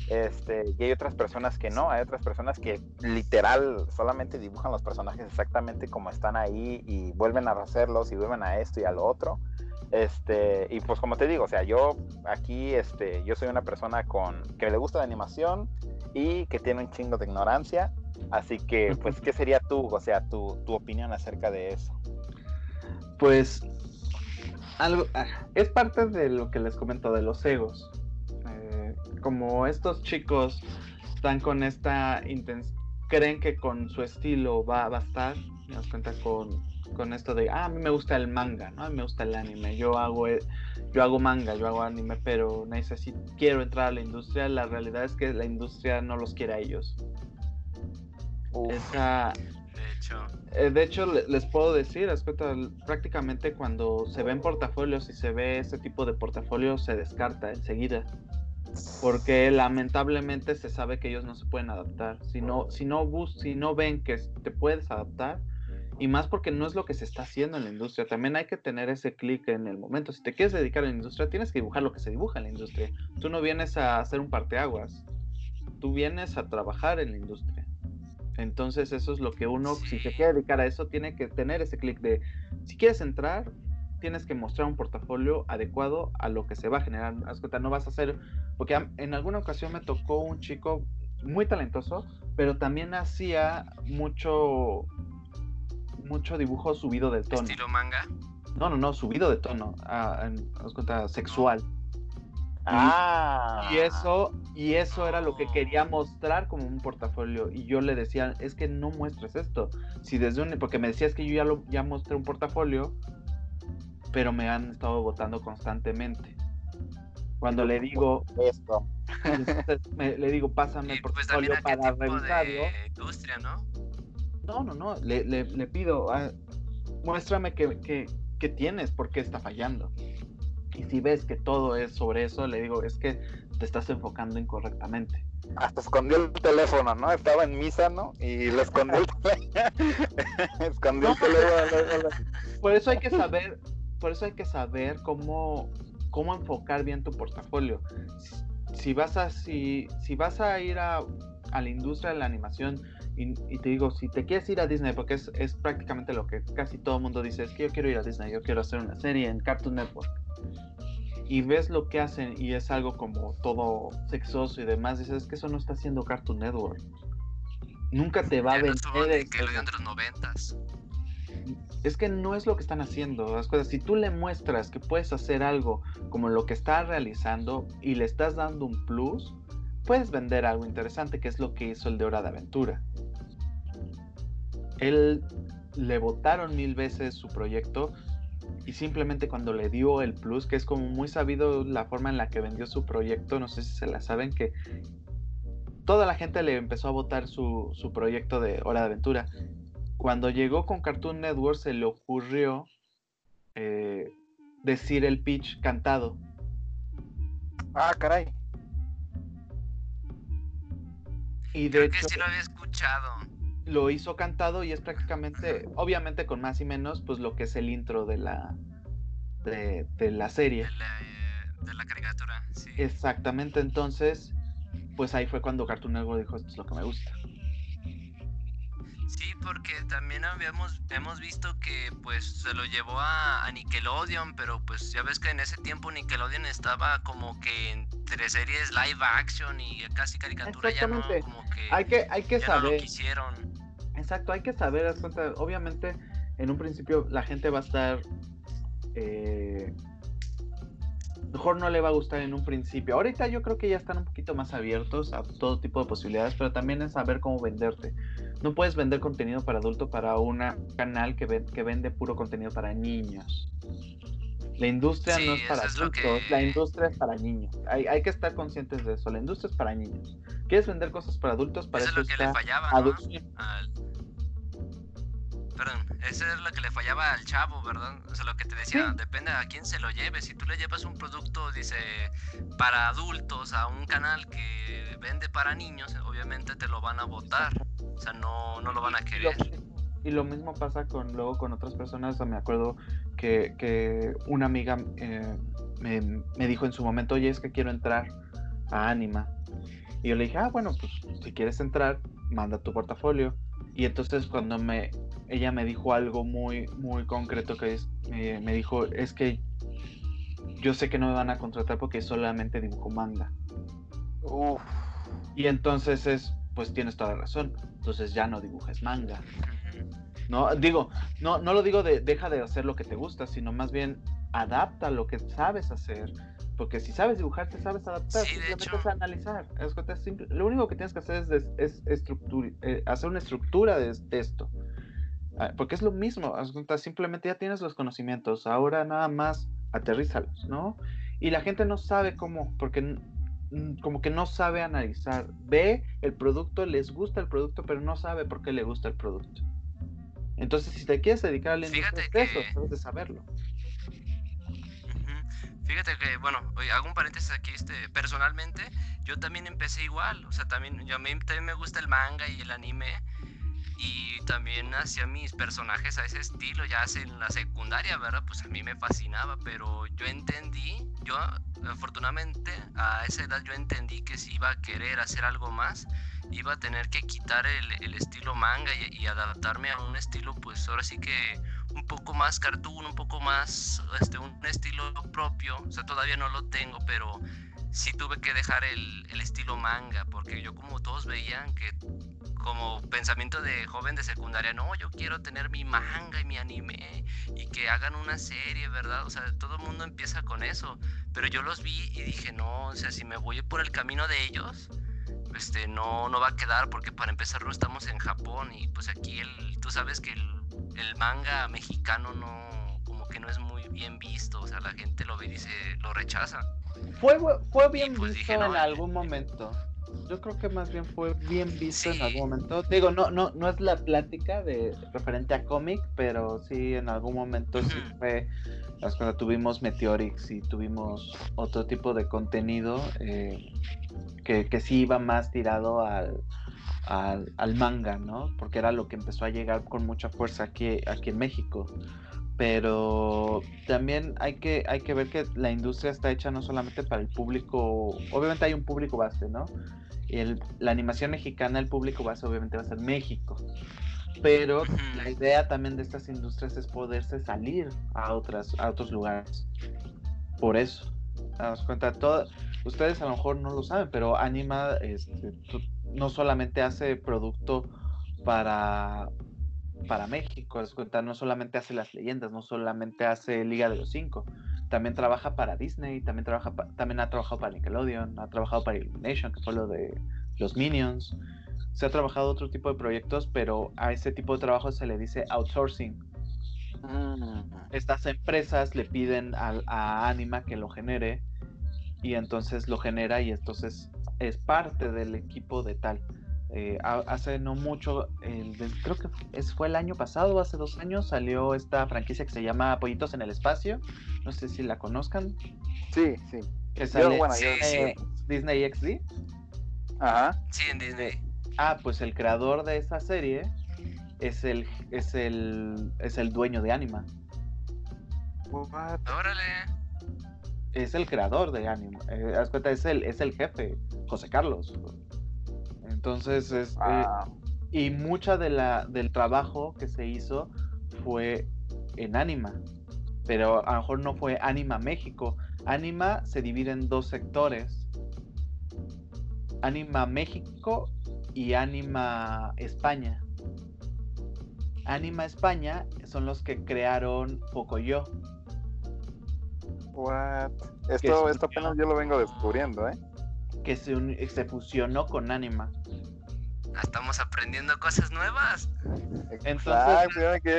Este, y hay otras personas que no, hay otras personas que literal solamente dibujan los personajes exactamente como están ahí y vuelven a hacerlos y vuelven a esto y a lo otro. Este, y pues como te digo, o sea, yo aquí, este, yo soy una persona con que le gusta la animación y que tiene un chingo de ignorancia. Así que, pues, ¿qué sería tú, o sea, tu, tu opinión acerca de eso? Pues, algo, ah, es parte de lo que les comento de los egos. Eh, como estos chicos están con esta intención, creen que con su estilo va a bastar, me das cuenta con con esto de, ah, a mí me gusta el manga, ¿no? A mí me gusta el anime, yo hago, e, yo hago manga, yo hago anime, pero necesito, quiero entrar a la industria, la realidad es que la industria no los quiere a ellos. Esa, de hecho. Eh, de hecho, les puedo decir, respecto prácticamente cuando se ven portafolios y se ve ese tipo de portafolio, se descarta enseguida. Porque lamentablemente se sabe que ellos no se pueden adaptar. Si no, si no, bus si no ven que te puedes adaptar, y más porque no es lo que se está haciendo en la industria. También hay que tener ese clic en el momento. Si te quieres dedicar a la industria, tienes que dibujar lo que se dibuja en la industria. Tú no vienes a hacer un parteaguas. Tú vienes a trabajar en la industria. Entonces eso es lo que uno, si se quiere dedicar a eso, tiene que tener ese clic de, si quieres entrar, tienes que mostrar un portafolio adecuado a lo que se va a generar. no vas a hacer, porque en alguna ocasión me tocó un chico muy talentoso, pero también hacía mucho mucho dibujo subido de tono. ¿Estilo manga? No, no, no, subido de tono. Ah, en, cuenta, sexual. Ah. Y, eso, y eso era lo que quería mostrar como un portafolio. Y yo le decía, es que no muestres esto. Si desde un, porque me decías que yo ya lo ya mostré un portafolio, pero me han estado votando constantemente. Cuando le digo esto, le digo, pásame el pues, portafolio para revisarlo. industria, ¿no? No, no, no, le, le, pido, ah, muéstrame qué que, tienes, por qué está fallando. Y si ves que todo es sobre eso, le digo, es que te estás enfocando incorrectamente. Hasta escondió el teléfono, ¿no? Estaba en misa, ¿no? Y le escondió el escondió el teléfono. Por eso hay que saber, por eso hay que saber cómo, cómo enfocar bien tu portafolio. Si, vas a, si, si vas a ir a, a la industria de la animación, y, te digo, si te quieres ir a Disney, porque es, es prácticamente lo que casi todo el mundo dice, es que yo quiero ir a Disney, yo quiero hacer una serie en Cartoon Network. Y ves lo que hacen y es algo como todo sexoso y demás, dices, es que eso no está haciendo Cartoon Network. Nunca te va a vender. Que lo de los noventas. Es que no es lo que están haciendo. Las cosas, si tú le muestras que puedes hacer algo como lo que está realizando y le estás dando un plus, puedes vender algo interesante, que es lo que hizo el de Hora de Aventura él le votaron mil veces su proyecto y simplemente cuando le dio el plus, que es como muy sabido la forma en la que vendió su proyecto, no sé si se la saben, que toda la gente le empezó a votar su, proyecto de Hora de Aventura. Cuando llegó con Cartoon Network se le ocurrió eh, decir el pitch cantado. Ah, caray. Y de Creo que sí lo había escuchado lo hizo cantado y es prácticamente, obviamente con más y menos, pues lo que es el intro de la de, de la serie. De la, eh, de la caricatura, sí. Exactamente, entonces, pues ahí fue cuando Cartoon Network dijo, esto es lo que me gusta. Sí, porque también habíamos hemos visto que pues se lo llevó a, a Nickelodeon, pero pues ya ves que en ese tiempo Nickelodeon estaba como que entre series live action y casi caricatura ya no como que Hay que, hay que ya no lo saber, quisieron. Exacto, hay que saber, cuenta, obviamente en un principio la gente va a estar, eh, mejor no le va a gustar en un principio. Ahorita yo creo que ya están un poquito más abiertos a todo tipo de posibilidades, pero también es saber cómo venderte. No puedes vender contenido para adulto para un canal que, que vende puro contenido para niños. La industria Sí, no es para adultos, que- la industria es para niños. Hay, hay que estar conscientes de eso. La industria es para niños. ¿Quieres vender cosas para adultos? Para Eso es lo que está le fallaba, ¿no? Al- Perdón, eso es lo que le fallaba al chavo, ¿verdad? O sea, lo que te decía, Sí. depende a quién se lo lleve. Si tú le llevas un producto, dice, para adultos a un canal que vende para niños, obviamente te lo van a votar. O sea, no, no lo van a querer. y lo mismo pasa con luego con otras personas. O sea, me acuerdo que, que una amiga eh, me, me dijo en su momento, oye, es que quiero entrar a Anima. Y yo le dije, ah, bueno, pues si quieres entrar, manda tu portafolio. Y entonces cuando me, ella me dijo algo muy, muy concreto que es, me, me dijo, es que yo sé que no me van a contratar porque solamente dibujo manga. Uf. Y entonces es, pues tienes toda la razón. Entonces ya no dibujes manga. No, digo, no, no lo digo de deja de hacer lo que te gusta, sino más bien adapta lo que sabes hacer. Porque si sabes dibujar, te sabes adaptar. Sí, simplemente hecho. es analizar. Es simple- Lo único que tienes que hacer es, es eh, hacer una estructura de, de esto. Ah, Porque es lo mismo. simplemente ya tienes los conocimientos. Ahora nada más aterrízalos, ¿no? Y la gente no sabe cómo, porque como que no sabe analizar. Ve el producto, les gusta el producto, pero no sabe por qué le gusta el producto. Entonces, si te quieres dedicar a la industria, Fíjate es eso, que- debes de saberlo. Fíjate que, bueno, hago un paréntesis aquí, este, personalmente, yo también empecé igual, o sea, también, yo a mí también me gusta el manga y el anime, y también hacía mis personajes a ese estilo, ya en la secundaria, ¿verdad? Pues a mí me fascinaba, pero yo entendí, yo afortunadamente a esa edad yo entendí que si iba a querer hacer algo más, iba a tener que quitar el, el estilo manga y, y adaptarme a un estilo, pues ahora sí que un poco más cartoon, un poco más, este, un estilo propio, o sea, todavía no lo tengo, pero sí tuve que dejar el, el estilo manga, porque yo como todos veían que como pensamiento de joven de secundaria, no, yo quiero tener mi manga y mi anime y que hagan una serie, ¿verdad? O sea, todo el mundo empieza con eso, pero yo los vi y dije, no, o sea, si me voy por el camino de ellos, este, no, no va a quedar porque para empezar no estamos en Japón y pues aquí el, tú sabes que el, el manga mexicano no, que no es muy bien visto, o sea, la gente lo ve y dice, lo rechaza. Fue, fue bien pues visto dije, no, en eh. algún momento. Yo creo que más bien fue bien visto en algún momento. Digo, no, no, no es la plática de referente a cómic, pero sí en algún momento sí fue. Cuando tuvimos Meteorix y tuvimos otro tipo de contenido eh, que, que sí iba más tirado al, al, al manga, ¿no? Porque era lo que empezó a llegar con mucha fuerza aquí, aquí en México pero también hay que, hay que ver que la industria está hecha no solamente para el público, obviamente hay un público base, ¿no? Y el- la animación mexicana, el público base obviamente va a ser México, pero la idea también de estas industrias es poderse salir a, otras, a otros lugares. Por eso, damos cuenta, todo, ustedes a lo mejor no lo saben, pero Anima este, no solamente hace producto para, para México, es cuenta, no solamente hace las leyendas, no solamente hace Liga de los Cinco, también trabaja para Disney, también trabaja pa- también ha trabajado para Nickelodeon, ha trabajado para Illumination, que fue lo de los Minions. Se ha trabajado otro tipo de proyectos, pero a ese tipo de trabajo se le dice outsourcing. Mm. Estas empresas le piden al- a, Anima que lo genere y entonces lo genera y entonces es parte del equipo de tal. Eh, ha- hace no mucho, el de- creo que es, fue el año pasado, hace dos años, salió esta franquicia que se llama Pollitos en el Espacio. No sé si la conozcan. Sí, sí. Que Yo, sale bueno, yo- sí. eh, Disney XD. Ajá. Sí, en Disney. Ah, pues el creador de esa serie es el, es el, es el dueño de Anima. What? Órale. Es el creador de Anima. Eh, haz cuenta, es el, es el jefe, José Carlos. Entonces, es, eh, Ah, y mucha de la, del trabajo que se hizo fue en Anima. Pero a lo mejor no fue Anima México. Anima se divide en dos sectores. Anima México y Anima España. Anima España son los que crearon Pocoyo. what? Esto, es- esto apenas yo lo vengo descubriendo, ¿eh? Que se, uni- se fusionó con Anima. Estamos aprendiendo cosas nuevas.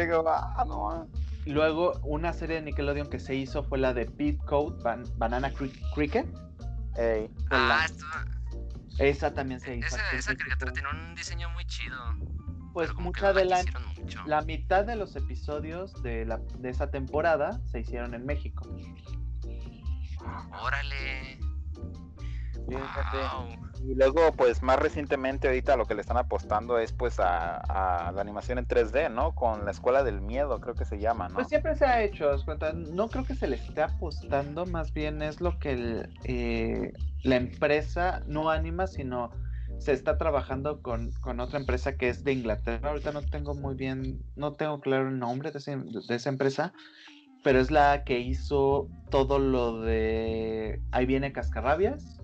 Como, ah, no. Luego, una serie de Nickelodeon que se hizo fue la de Pete Code Ban- Banana Cri- Cricket. Ah, la- esto, esa también se hizo. esa, esa caricatura tiene un diseño muy chido. Pues mucha no de la, mucho. la mitad de los episodios de, la, de esa temporada se hicieron en México. Órale. Wow. Y luego, pues más recientemente ahorita lo que le están apostando es pues a, a la animación en 3D, ¿no? Con la Escuela del Miedo, creo que se llama, ¿no? Pues siempre se ha hecho, no creo que se le esté apostando, más bien es lo que el, eh, la empresa, no anima, sino se está trabajando con, con otra empresa que es de Inglaterra. Ahorita no tengo muy bien, no tengo claro el nombre de, ese- de esa empresa, pero es la que hizo todo lo de Ahí viene Cascarrabias.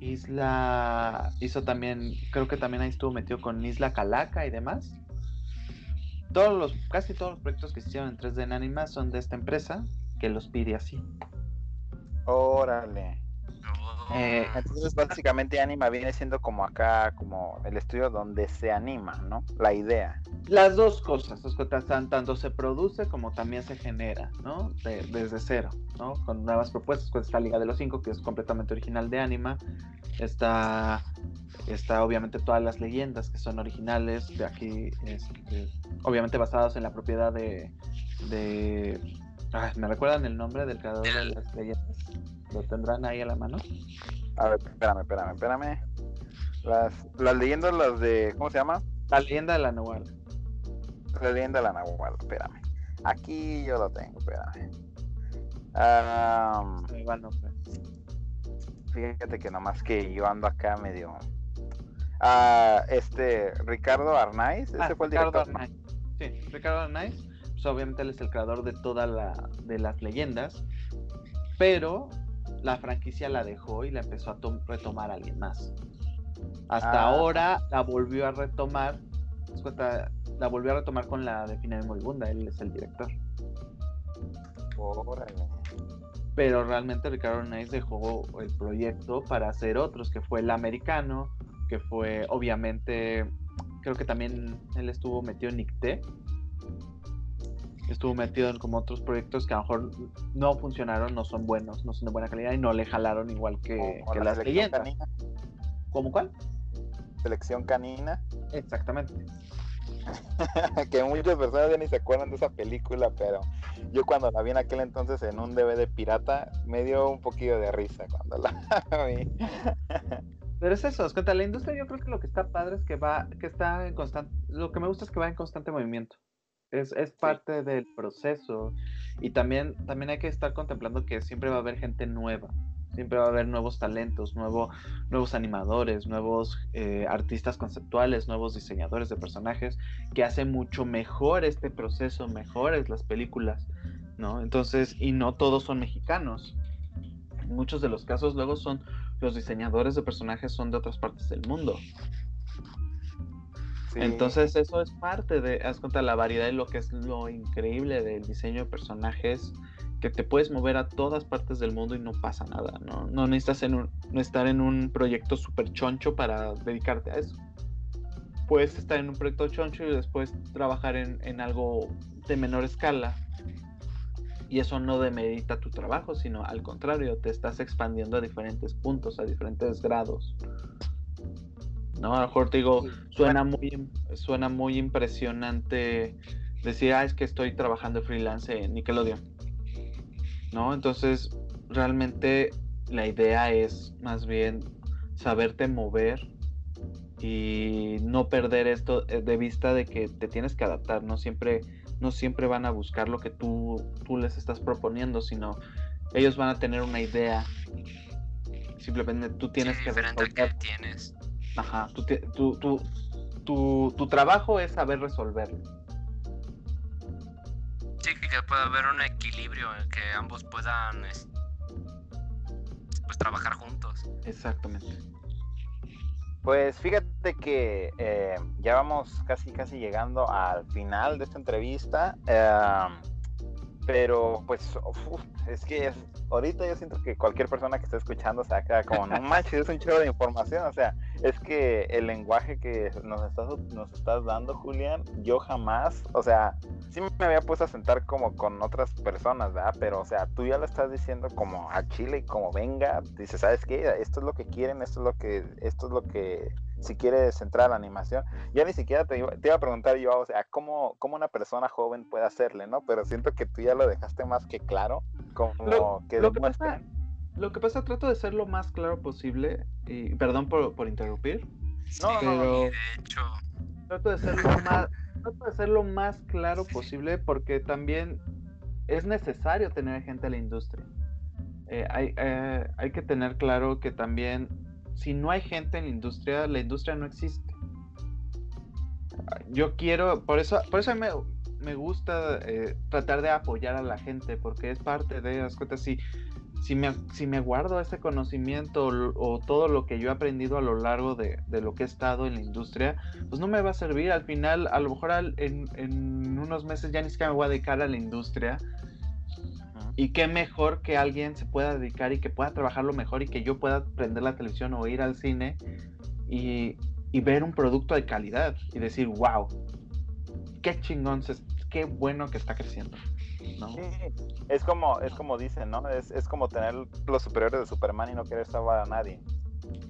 Isla hizo también, creo que también ahí estuvo metido con Isla Calaca y demás. Todos los, casi todos los proyectos que hicieron en 3D en Anima son de esta empresa que los pide así. Órale. Eh, Entonces básicamente Anima viene siendo como acá, como el estudio donde se anima, ¿no? La idea. Las dos cosas, las cosas, tan- tanto se produce como también se genera, ¿no? De- desde cero, ¿no? Con nuevas propuestas, con esta Liga de los Cinco, que es completamente original de Anima. Está, está obviamente todas las leyendas que son originales, de aquí, este, obviamente basadas en la propiedad de... de ay, ¿Me recuerdan el nombre del creador de las leyendas? ¿Lo tendrán ahí a la mano? A ver, espérame, espérame, espérame. Las, las leyendas, las de, ¿cómo se llama? La leyenda de la Nahual. La leyenda de la Nahual, espérame. Aquí yo lo tengo, espérame. Nombre. fíjate que nomás que yo ando acá medio... Ah, este, Ricardo Arnaiz, ese Ah, fue el Ricardo. Arnaiz. Sí, Ricardo Arnaiz. Pues obviamente él es el creador de toda la de las leyendas, pero la franquicia la dejó y la empezó a tom- retomar alguien más. Hasta Ah. ahora la volvió a retomar, cuenta, la volvió a retomar con la de Final Moribunda, él es el director. Órale. Pero realmente Ricardo Arnaiz dejó el proyecto para hacer otros, que fue el americano, que fue obviamente, creo que también él estuvo metido en Nicté. Estuvo metido en como otros proyectos que a lo mejor no funcionaron, no son buenos, no son de buena calidad y no le jalaron igual que, Como que la las leyendas. canina. ¿Cómo cuál? Selección canina. Exactamente. que muchas personas ya ni se acuerdan de esa película, pero yo cuando la vi en aquel entonces en un DVD pirata, me dio un poquillo de risa cuando la vi. Pero es eso, es cuenta, la industria yo creo que lo que está padre es que va, que está en constante, lo que me gusta es que va en constante movimiento. Es, es parte del proceso. Y también, también hay que estar contemplando que siempre va a haber gente nueva. Siempre va a haber nuevos talentos, nuevo, nuevos animadores, nuevos eh, artistas conceptuales, nuevos diseñadores de personajes que hacen mucho mejor este proceso, mejores las películas, ¿no? Entonces, y no todos son mexicanos. En muchos de los casos luego son los diseñadores de personajes son de otras partes del mundo. Entonces eso es parte de, haz cuenta, la variedad y lo que es lo increíble del diseño de personajes, que te puedes mover a todas partes del mundo y no pasa nada, ¿no? No necesitas en un- no estar en un proyecto súper choncho para dedicarte a eso. Puedes estar en un proyecto choncho y después trabajar en, en algo de menor escala. Y eso no demerita tu trabajo, sino al contrario, te estás expandiendo a diferentes puntos, a diferentes grados. ¿No? A lo mejor te digo, suena muy, suena muy impresionante decir, ah, es que estoy trabajando freelance en Nickelodeon. ¿No? Entonces, realmente la idea es más bien saberte mover y no perder esto eh, de vista de que te tienes que adaptar, no siempre no siempre van a buscar lo que tú, tú les estás proponiendo, sino ellos van a tener una idea. Simplemente tú tienes Sí, que diferente al que tienes. Ajá, ti- tú- tú- tu, tu trabajo es saber resolverlo. Sí, que pueda haber un equilibrio en que ambos puedan es- pues trabajar juntos. Exactamente. Pues fíjate que eh, ya vamos casi casi llegando al final de esta entrevista. eh, pero pues uf, es que es- ahorita yo siento que cualquier persona que esté escuchando se va a quedar como, no manches, es un chorro de información. O sea, es que el lenguaje que nos estás, nos estás dando, Julián, yo jamás, o sea, sí me había puesto a sentar como con otras personas, ¿verdad? Pero, o sea, tú ya lo estás diciendo como a Chile y como venga, dices, ¿sabes qué? Esto es lo que quieren, esto es lo que, esto es lo que, si quieres entrar a la animación, ya ni siquiera te iba, te iba a preguntar yo, o sea, ¿cómo, cómo una persona joven puede hacerle, ¿no? Pero siento que tú ya lo dejaste más que claro, como Lo- que lo que pasa-. Lo que pasa, trato de ser lo más claro posible, y perdón por, por interrumpir, No, no, de hecho, trato de ser lo más, trato de ser lo más claro posible porque también es necesario tener gente en la industria. Eh, hay, eh, hay que tener claro que también si no hay gente en la industria, la industria no existe. Yo quiero, por eso, por eso me, me gusta eh, tratar de apoyar a la gente, porque es parte de las cuentas. Si, si, me, si me guardo ese conocimiento o, todo lo que yo he aprendido a lo largo de, de lo que he estado en la industria, pues no me va a servir. Al final, a lo mejor al- en, en unos meses ya ni siquiera me voy a dedicar a la industria. Y qué mejor que alguien se pueda dedicar y que pueda trabajarlo mejor y que yo pueda prender la televisión o ir al cine y, y ver un producto de calidad y decir, wow, qué chingón, qué bueno que está creciendo. ¿No? Sí, es como, es como dicen, ¿no? Es, es como tener los superiores de Superman y no querer salvar a nadie.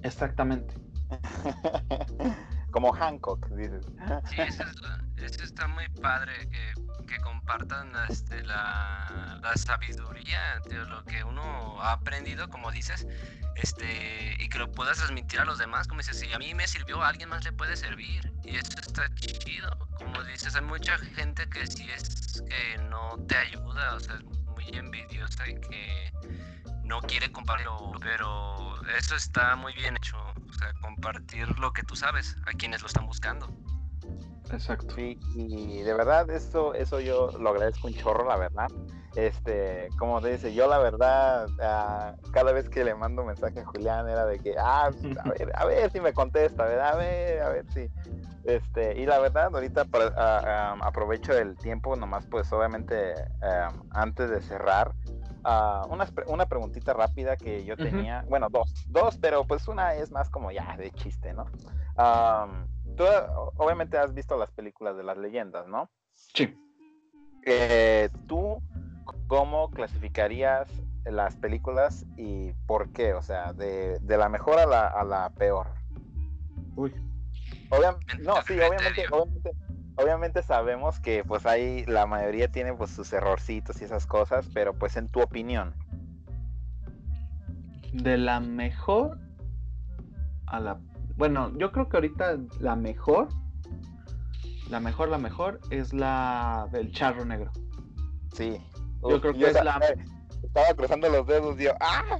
Exactamente. como Hancock, dices. sí, eso, es- eso está muy padre que, que compartan este, la, la sabiduría de lo que uno ha aprendido, como dices, este, y que lo puedas transmitir a los demás, como dices, si a mí me sirvió, a alguien más le puede servir, y eso está chido, como dices, hay mucha gente que si es que no te ayuda, o sea, muy envidiosa y que no quiere compartirlo, pero eso está muy bien hecho, o sea, compartir lo que tú sabes a quienes lo están buscando. Exacto. Sí, y de verdad eso, eso yo lo agradezco un chorro, la verdad. Este, como te dice, yo la verdad, ah, cada vez que le mando un mensaje a Julián era de que, ah, a ver, a ver si me contesta, ¿verdad? A ver, a ver si. Este, y la verdad, ahorita ah, ah, aprovecho el tiempo, nomás pues obviamente ah, antes de cerrar, ah, una, una preguntita rápida que yo tenía, bueno, dos, dos, pero pues una es más como ya de chiste, ¿no? Tú obviamente has visto las películas de las leyendas, ¿no? Sí. Eh, ¿Tú cómo clasificarías las películas y por qué? O sea, de, de la mejor a la, a la peor. Uy. Obviamente, no, sí, obviamente, obviamente, obviamente sabemos que pues ahí la mayoría tiene pues sus errorcitos y esas cosas, pero pues en tu opinión. De la mejor a la... Bueno, yo creo que ahorita la mejor, la mejor, la mejor es la del charro negro. Sí. Yo creo que es la- Estaba cruzando los dedos, yo, ¡ah!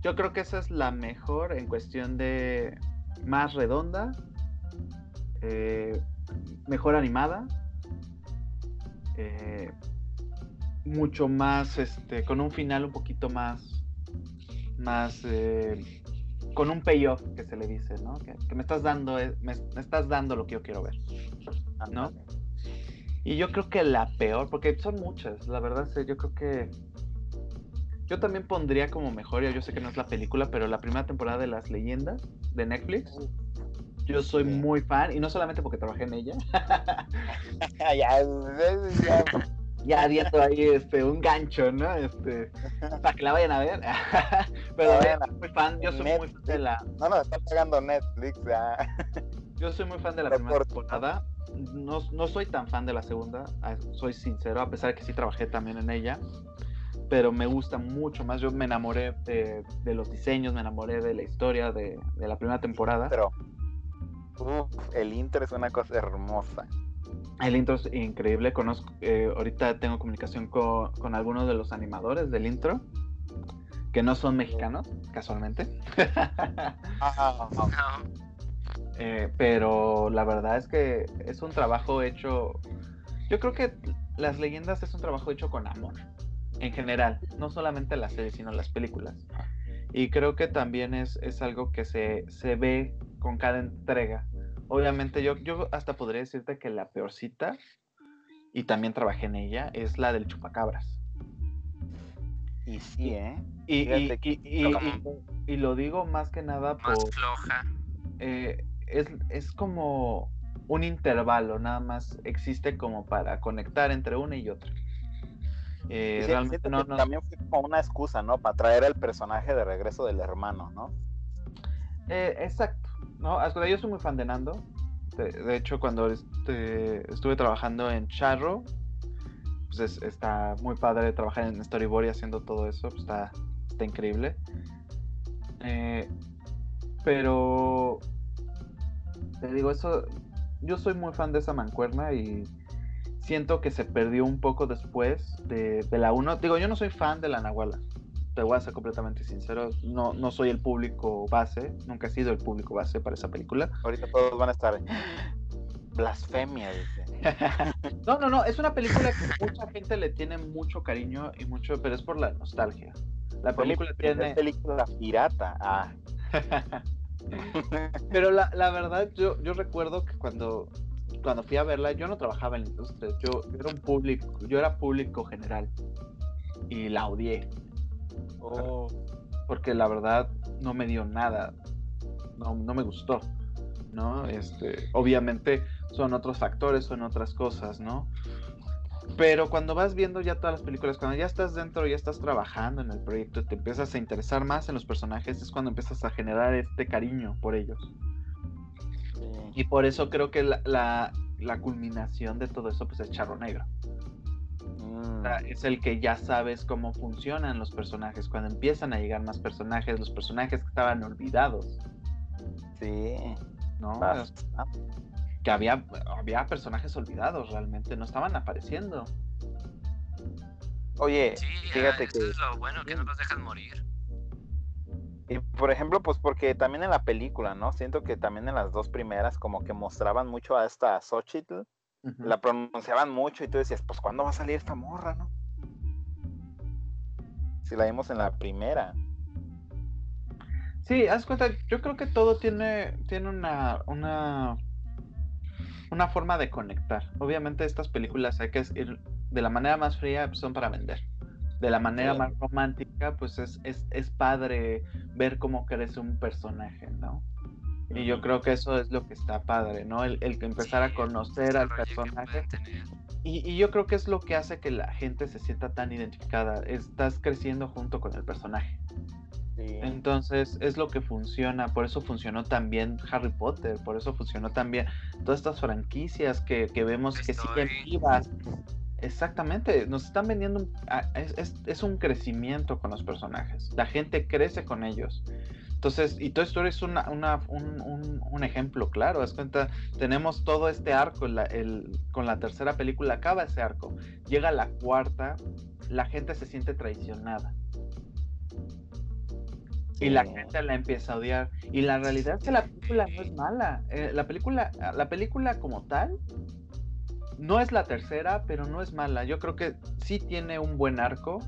Yo creo que esa es la mejor en cuestión de más redonda, eh, mejor animada, eh, mucho más, este, con un final un poquito más, más, eh, con un payoff que se le dice, ¿no? Que, que me estás dando, eh, me, me estás dando lo que yo quiero ver. ¿No? Y yo creo que la peor, porque son muchas, la verdad, yo creo que. Yo también pondría como mejor, yo sé que no es la película, pero la primera temporada de Las Leyendas de Netflix. Yo soy muy fan, y no solamente porque trabajé en ella, ya, ya, ya viendo ahí este, un gancho, ¿no? Este, para que la vayan a ver. pero eh, soy muy fan, yo soy muy fan de la, no nos está pagando Netflix, ya. Yo soy muy fan de la primera temporada. No, no soy tan fan de la segunda, ah, soy sincero, a pesar de que sí trabajé también en ella. Pero me gusta mucho más. Yo me enamoré de, de los diseños, me enamoré de la historia de, de la primera temporada. Pero uf, el Inter es una cosa hermosa. El intro es increíble. Conozco, eh, ahorita tengo comunicación con, con algunos de los animadores del intro, que no son mexicanos, casualmente. Ah, Eh, pero la verdad es que es un trabajo hecho. Yo creo que las leyendas es un trabajo hecho con amor, en general, no solamente las series, sino las películas. Y creo que también es, es algo que se, se ve con cada entrega. Obviamente, yo, yo hasta podría decirte que la peorcita, y también trabajé en ella, es la del chupacabras. y sí, ¿eh? Y, y- Fíjate y- que y- como- y- y lo digo más que nada más por. floja. eh, es, es como un intervalo, nada más existe como para conectar entre una y otra. Eh, Sí, realmente no, no- También fue como una excusa, ¿no? Para traer al personaje de regreso del hermano, ¿no? eh, exacto, ¿no? Yo soy muy fan de Nando. De, de hecho, cuando este, estuve trabajando en Charro, pues es- está muy padre trabajar en Storyboard y haciendo todo eso, pues está, está increíble. Eh, pero te digo, eso, yo soy muy fan de esa mancuerna y siento que se perdió un poco después de, de la 1. Digo, yo no soy fan de la Nahuala, te voy a ser completamente sincero, no, no soy el público base, nunca he sido el público base para esa película. Ahorita todos van a estar. Blasfemia, dice. No, no, no, es una película que mucha gente le tiene mucho cariño y mucho, pero es por la nostalgia. La película tiene... película pirata. Ah. Pero la, la verdad, yo, yo recuerdo que cuando, cuando fui a verla, yo no trabajaba en la industria, yo, yo era un público, yo era público general y la odié, Oh. porque la verdad no me dio nada, no, no me gustó, ¿no? Este, obviamente son otros factores, son otras cosas, ¿no? Pero cuando vas viendo ya todas las películas, cuando ya estás dentro, ya estás trabajando en el proyecto y te empiezas a interesar más en los personajes, es cuando empiezas a generar este cariño por ellos. Sí. Y por eso creo que la, la, la culminación de todo eso pues es Charro Negro. Mm. O sea, es el que ya sabes cómo funcionan los personajes, cuando empiezan a llegar más personajes, los personajes que estaban olvidados, Sí. ¿no? bastante. Que había, había personajes olvidados realmente, no estaban apareciendo. Oye, Sí, fíjate ah, eso que. es lo bueno, que no los dejan morir. Y por ejemplo, pues porque también en la película, ¿no? Siento que también en las dos primeras como que mostraban mucho a esta Xochitl, La pronunciaban mucho y tú decías, pues ¿cuándo va a salir esta morra, no? Si la vimos en la primera. Sí, haz cuenta, yo creo que todo tiene, tiene una, una, una forma de conectar. Obviamente estas películas hay que ir de la manera más fría, pues, son para vender. De la manera Sí. más romántica, pues es, es, es padre ver cómo crece un personaje, ¿no? Y yo creo que eso es lo que está padre, ¿no? El, el que empezar a conocer al personaje. Y, y yo creo que es lo que hace que la gente se sienta tan identificada. Estás creciendo junto con el personaje. Sí. Entonces es lo que funciona, por eso funcionó también Harry Potter, por eso funcionó también todas estas franquicias que, que vemos que siguen vivas. Exactamente, nos están vendiendo, un- ah, es, es- es un crecimiento con los personajes, la gente crece con ellos. Entonces, y Toy Story es una, una- un, un- un ejemplo claro, das cuenta, tenemos todo este arco, la- el- con la tercera película acaba ese arco, llega la cuarta, la gente se siente traicionada y la gente la empieza a odiar. Y la realidad es que la película no es mala. Eh, la película, la película como tal, no es la tercera, pero no es mala. Yo creo que sí tiene un buen arco,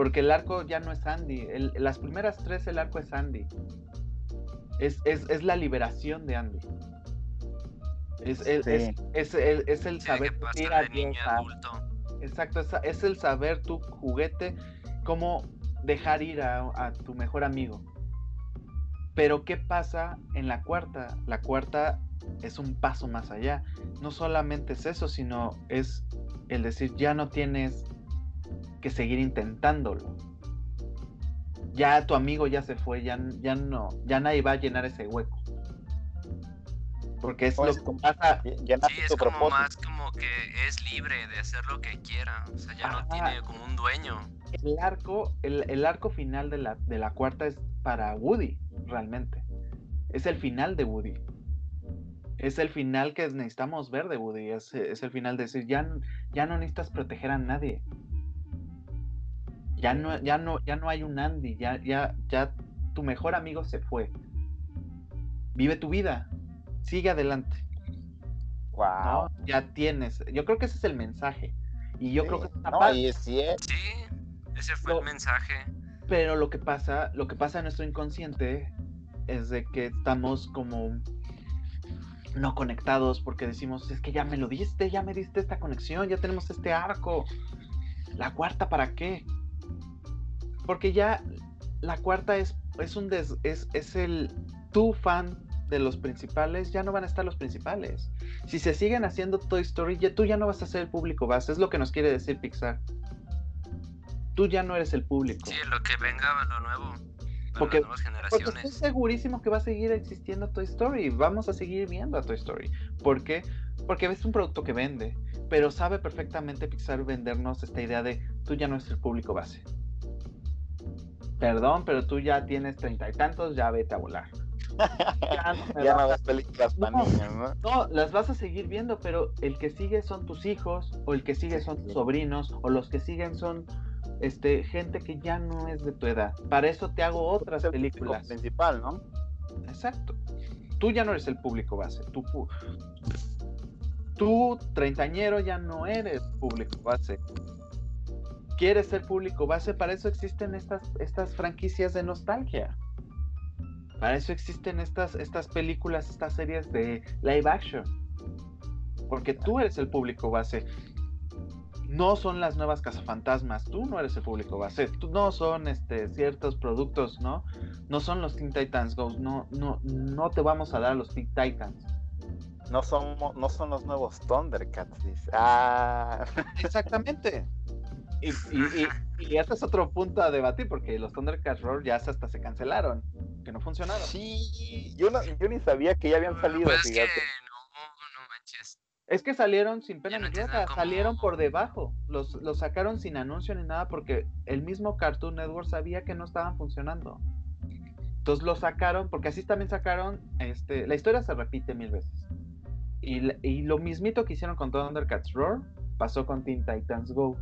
porque el arco ya no es Andy. El- las primeras tres el arco es Andy. Es, es, es la liberación de Andy. Es, es, Sí. es, es el, es el Tiene saber que de niño a adulto. Exacto, es, es el saber tu juguete, cómo dejar ir a, a tu mejor amigo. Pero ¿qué pasa en la cuarta? La cuarta es un paso más allá. No solamente es eso, sino es el decir, ya no tienes que seguir intentándolo. Ya tu amigo ya se fue, ya, ya no, ya nadie va a llenar ese hueco. Porque es Pues, lo que pasa Ya- Sí, es tu como propósito. más como que es libre de hacer lo que quiera. O sea, ya Ajá. no tiene como un dueño. el arco, el, el arco final de la, de la cuarta es para Woody, realmente. Es el final de Woody. Es el final que necesitamos ver de Woody. Es, es el final de decir, ya, ya no necesitas proteger a nadie. Ya no, ya no, ya no hay un Andy. Ya, ya, ya tu mejor amigo se fue. Vive tu vida. Sigue adelante. Wow. ¿no? Ya tienes. Yo creo que ese es el mensaje. Y yo creo que no, parte- y sí es. Sí, ese fue el mensaje. Pero lo que pasa, lo que pasa en nuestro inconsciente es de que estamos como no conectados porque decimos, es que ya me lo diste, ya me diste esta conexión, ya tenemos este arco. La cuarta, ¿para qué? Porque ya la cuarta es, es un des- es, es el tu fan de los principales, ya no van a estar los principales. Si se siguen haciendo Toy Story, ya, tú ya no vas a ser el público base, es lo que nos quiere decir Pixar. Tú ya no eres el público. Sí, lo que venga, lo nuevo. Porque- las Porque estoy segurísimo que va a seguir existiendo Toy Story. Vamos a seguir viendo a Toy Story. ¿Por qué? Porque es un producto que vende. Pero sabe perfectamente Pixar vendernos esta idea de tú ya no eres el público base. Perdón, pero tú ya tienes treinta y tantos, ya vete a volar. Ya no Ya no ves películas para No. niños, ¿no? No, las vas a seguir viendo, pero el que sigue son tus hijos, o el que sigue son tus sobrinos, o los que siguen son este gente que ya no es de tu edad. Para eso te hago otras el películas. principal, ¿no? Exacto. Tú ya no eres el público base. Tú, tú, treintañero, ya no eres público base. ¿Quieres ser público base? Para eso existen estas, estas franquicias de nostalgia. Para eso existen estas, estas películas, estas series de live action. Porque tú eres el público base. No son las nuevas cazafantasmas. Tú no eres el público base. Tú no son este, ciertos productos, ¿no? no son los Teen Titans Go, no, no, no te vamos a dar a los Teen Titans. No son, no son los nuevos Thundercats, dice. Ah, Exactamente. Y, y, y, y este es otro punto a debatir, porque los Thundercats Roar ya hasta se cancelaron, que no funcionaron. sí. Yo, no, yo ni sabía que ya habían salido, Pues es que fíjate. no, no manches. Es que salieron sin pena ni gloria, cómo- salieron por debajo, los, los sacaron sin anuncio ni nada, porque el mismo Cartoon Network sabía que no estaban funcionando. Entonces lo sacaron, porque así también sacaron, este, la historia se repite mil veces. Y, la- y lo mismito que hicieron con Thundercats Roar, pasó con Teen Titans Go.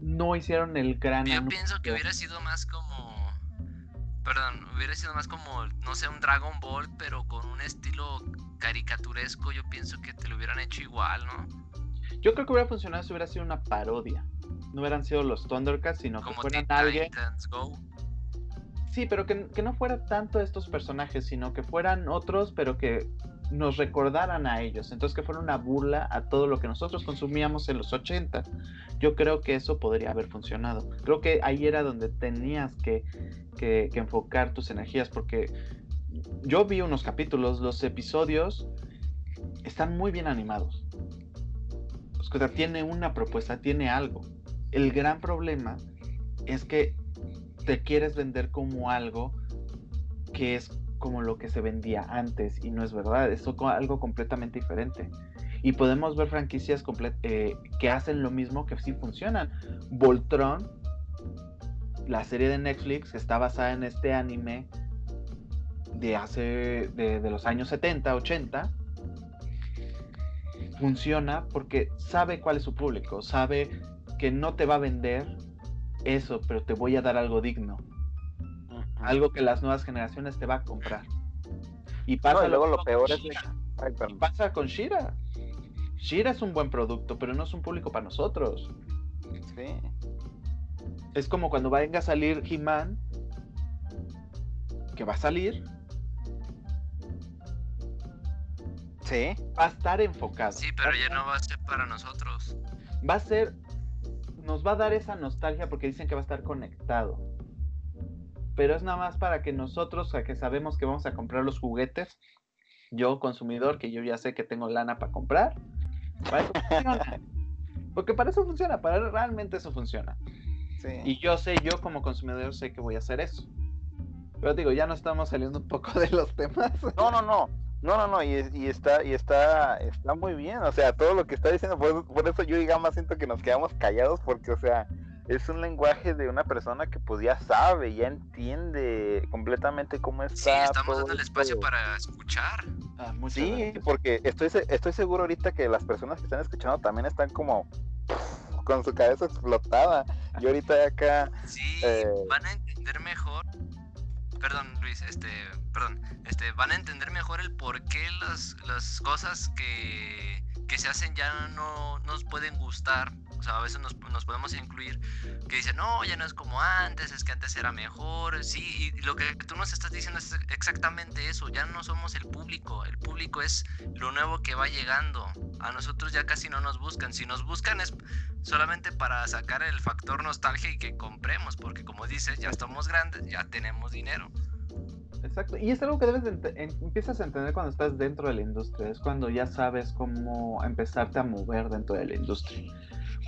No hicieron el gran Yo anuncio. pienso que hubiera sido más como. Perdón, hubiera sido más como, no sé, un Dragon Ball, pero con un estilo caricaturesco. Yo pienso que te lo hubieran hecho igual, ¿no? Yo creo que hubiera funcionado si hubiera sido una parodia. No hubieran sido los Thundercats, sino que Como fueran Teen alguien. Go. Sí, pero que, que no fuera tanto estos personajes, sino que fueran otros, pero que nos recordaran a ellos. Entonces que fuera una burla a todo lo que nosotros consumíamos en los 80. Yo creo que eso podría haber funcionado. Creo que ahí era donde tenías que, que- enfocar tus energías, porque yo vi unos capítulos, los episodios están muy bien animados. O tiene una propuesta, tiene algo. El gran problema es que te quieres vender como algo que es como lo que se vendía antes y no es verdad, es algo completamente diferente. Y podemos ver franquicias eh, que hacen lo mismo que sí funcionan. Voltron, la serie de Netflix, está basada en este anime de hace, de, de los años 70, 80. Funciona porque sabe cuál es su público, sabe que no te va a vender eso, pero te voy a dar algo digno. Algo que las nuevas generaciones te va a comprar. Y No, pasa y luego lo peor es. Ay, Y pasa con Shira. Shira es un buen producto, pero no es un público para nosotros. Sí. Es como cuando venga a salir He-Man, que va a salir, Sí. va a estar enfocado. Sí, pero ya no va a ser para nosotros. va a ser, nos va a dar esa nostalgia porque dicen que va a estar conectado. Pero es nada más para que nosotros, a que sabemos que vamos a comprar los juguetes, yo consumidor, que yo ya sé que tengo lana para comprar, para eso funciona. Porque para eso funciona, para realmente eso funciona. Sí. Y yo sé, yo como consumidor sé que voy a hacer eso. Pero digo, ya no estamos saliendo un poco de los temas. No, no, no. No, no, no, y, es- y está, y está, está muy bien, o sea, todo lo que está diciendo, por, por eso yo y Gama siento que nos quedamos callados, porque, o sea, es un lenguaje de una persona que pues ya sabe, ya entiende completamente cómo está. Sí, estamos todo dando el espacio para escuchar. Ah, Sí, gracias. porque estoy, se- estoy seguro ahorita que las personas que están escuchando también están como con su cabeza explotada. Y ahorita acá, Sí, Eh. van a entender mejor. Perdón, Luis, este, perdón, este, van a entender mejor el por qué las, las cosas que, que se hacen ya no nos pueden gustar. O sea, a veces nos, podemos incluir que dicen, no, ya no es como antes, es que antes era mejor. Sí, y lo que tú nos estás diciendo es exactamente eso. Ya no somos el público. El público es lo nuevo que va llegando. A nosotros ya casi no nos buscan. Si nos buscan es solamente para sacar el factor nostalgia y que compremos, porque como dices, ya estamos grandes, ya tenemos dinero. Exacto. Y es algo que debes de empiezas a entender cuando estás dentro de la industria. Es cuando ya sabes cómo empezarte a mover dentro de la industria.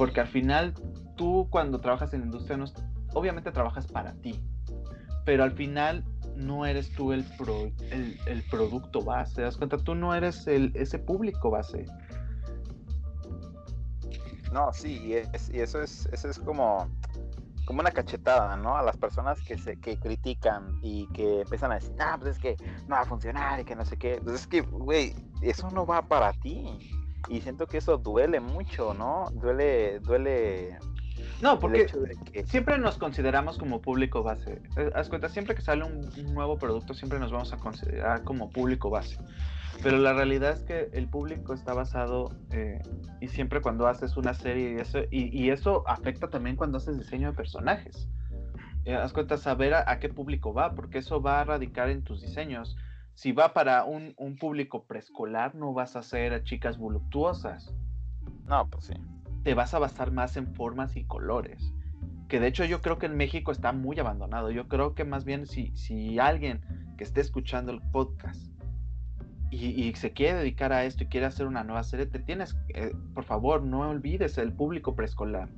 Porque al final, tú cuando trabajas en la industria, no obviamente trabajas para ti. Pero al final no eres tú el, pro- el, el producto base. ¿Te das cuenta? Tú no eres el, ese público base. no, sí, y, es- y eso es, eso es como, como una cachetada, ¿no? A las personas que se, que critican y que empiezan a decir, ah, pues es que no va a funcionar y que no sé qué. Pues es que, güey, eso no va para ti. Y siento que eso duele mucho, ¿no? Duele, duele No, el porque hecho de que siempre nos consideramos como público base. Eh, Haz cuenta, siempre que sale un, un nuevo producto, siempre nos vamos a considerar como público base. Pero la realidad es que el público está basado, eh, y siempre cuando haces una serie y eso, y, y eso afecta también cuando haces diseño de personajes. Eh, haz cuenta, saber a, a qué público va, porque eso va a radicar en tus diseños. Si va para un, un público preescolar, no vas a hacer a chicas voluptuosas No, pues sí. te vas a basar más en formas y colores. Que de hecho yo creo que en México está muy abandonado. Yo creo que más bien si, si alguien que esté escuchando el podcast y, y se quiere dedicar a esto y quiere hacer una nueva serie, te tienes, eh, por favor, no olvides el público preescolar.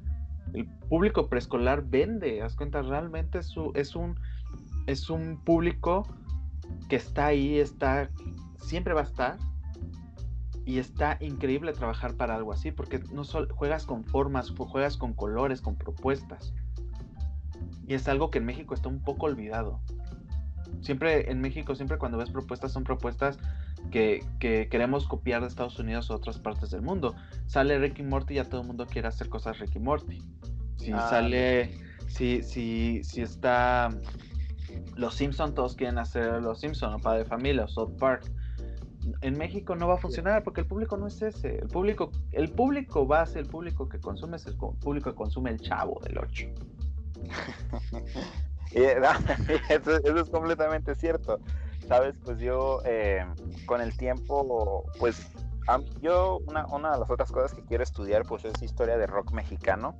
El público preescolar vende, haz cuenta, realmente es, su- es un es un público que está ahí, está, siempre va a estar, y está increíble trabajar para algo así, porque no solo juegas con formas, ju- juegas con colores, con propuestas. Y es algo que en México está un poco olvidado. Siempre en México, siempre cuando ves propuestas, son propuestas que, que queremos copiar de Estados Unidos o otras partes del mundo. Sale Ricky Morty y ya todo el mundo quiere hacer cosas Ricky Morty. Si Ah, sale, si, si, si está Los Simpson, todos quieren hacer Los Simpson o Padre Familia o South Park en México no va a funcionar porque el público no es ese. El público, el público base, el público que consume es el co- público que consume el chavo del 8. Y, no, eso, eso es completamente cierto. Sabes, pues yo eh, con el tiempo, pues yo una, una de las otras cosas que quiero estudiar pues es historia de rock mexicano.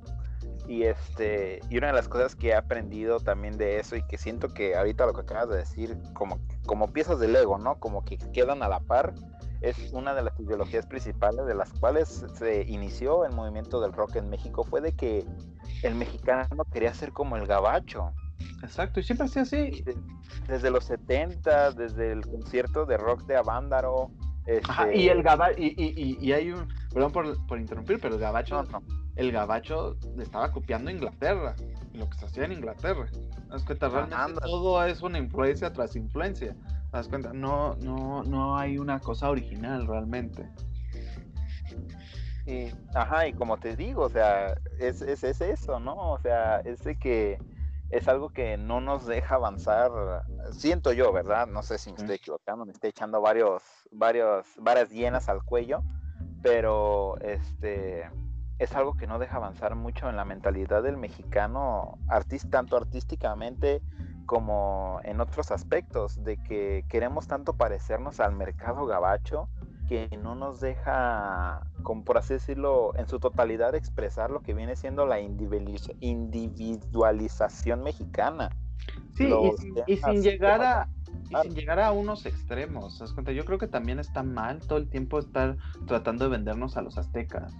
Y este, y una de las cosas que he aprendido también de eso y que siento que ahorita lo que acabas de decir, como, como piezas de Lego, ¿no? Como que quedan a la par, es una de las ideologías principales de las cuales se inició el movimiento del rock en México, fue de que el mexicano quería ser como el gabacho. Exacto, y siempre ha sido así. De- desde los 70, desde el concierto de rock de Avándaro. Ajá, este, y el gabacho, y, y, y, y hay un, perdón por, por interrumpir, pero el gabacho, no, no, el gabacho le estaba copiando a Inglaterra, lo que se hacía en Inglaterra. ¿Te das cuenta? Realmente todo es una influencia tras influencia. ¿Te das cuenta? No, no, no hay una cosa original realmente. Y, ajá, y como te digo, o sea, es, es, es eso, ¿no? O sea, es de que es algo que no nos deja avanzar, siento yo, ¿verdad? No sé si me estoy equivocando, me estoy echando varios, varios, varias llenas al cuello, pero este es algo que no deja avanzar mucho en la mentalidad del mexicano, artis- tanto artísticamente como en otros aspectos, de que queremos tanto parecernos al mercado gabacho que no nos deja, como por así decirlo, en su totalidad expresar lo que viene siendo la individualiz- individualización mexicana. Sí, y Los sin, y temas sin llegar a y sin llegar a unos extremos. ¿te das cuenta? Yo creo que también está mal todo el tiempo estar tratando de vendernos a los aztecas.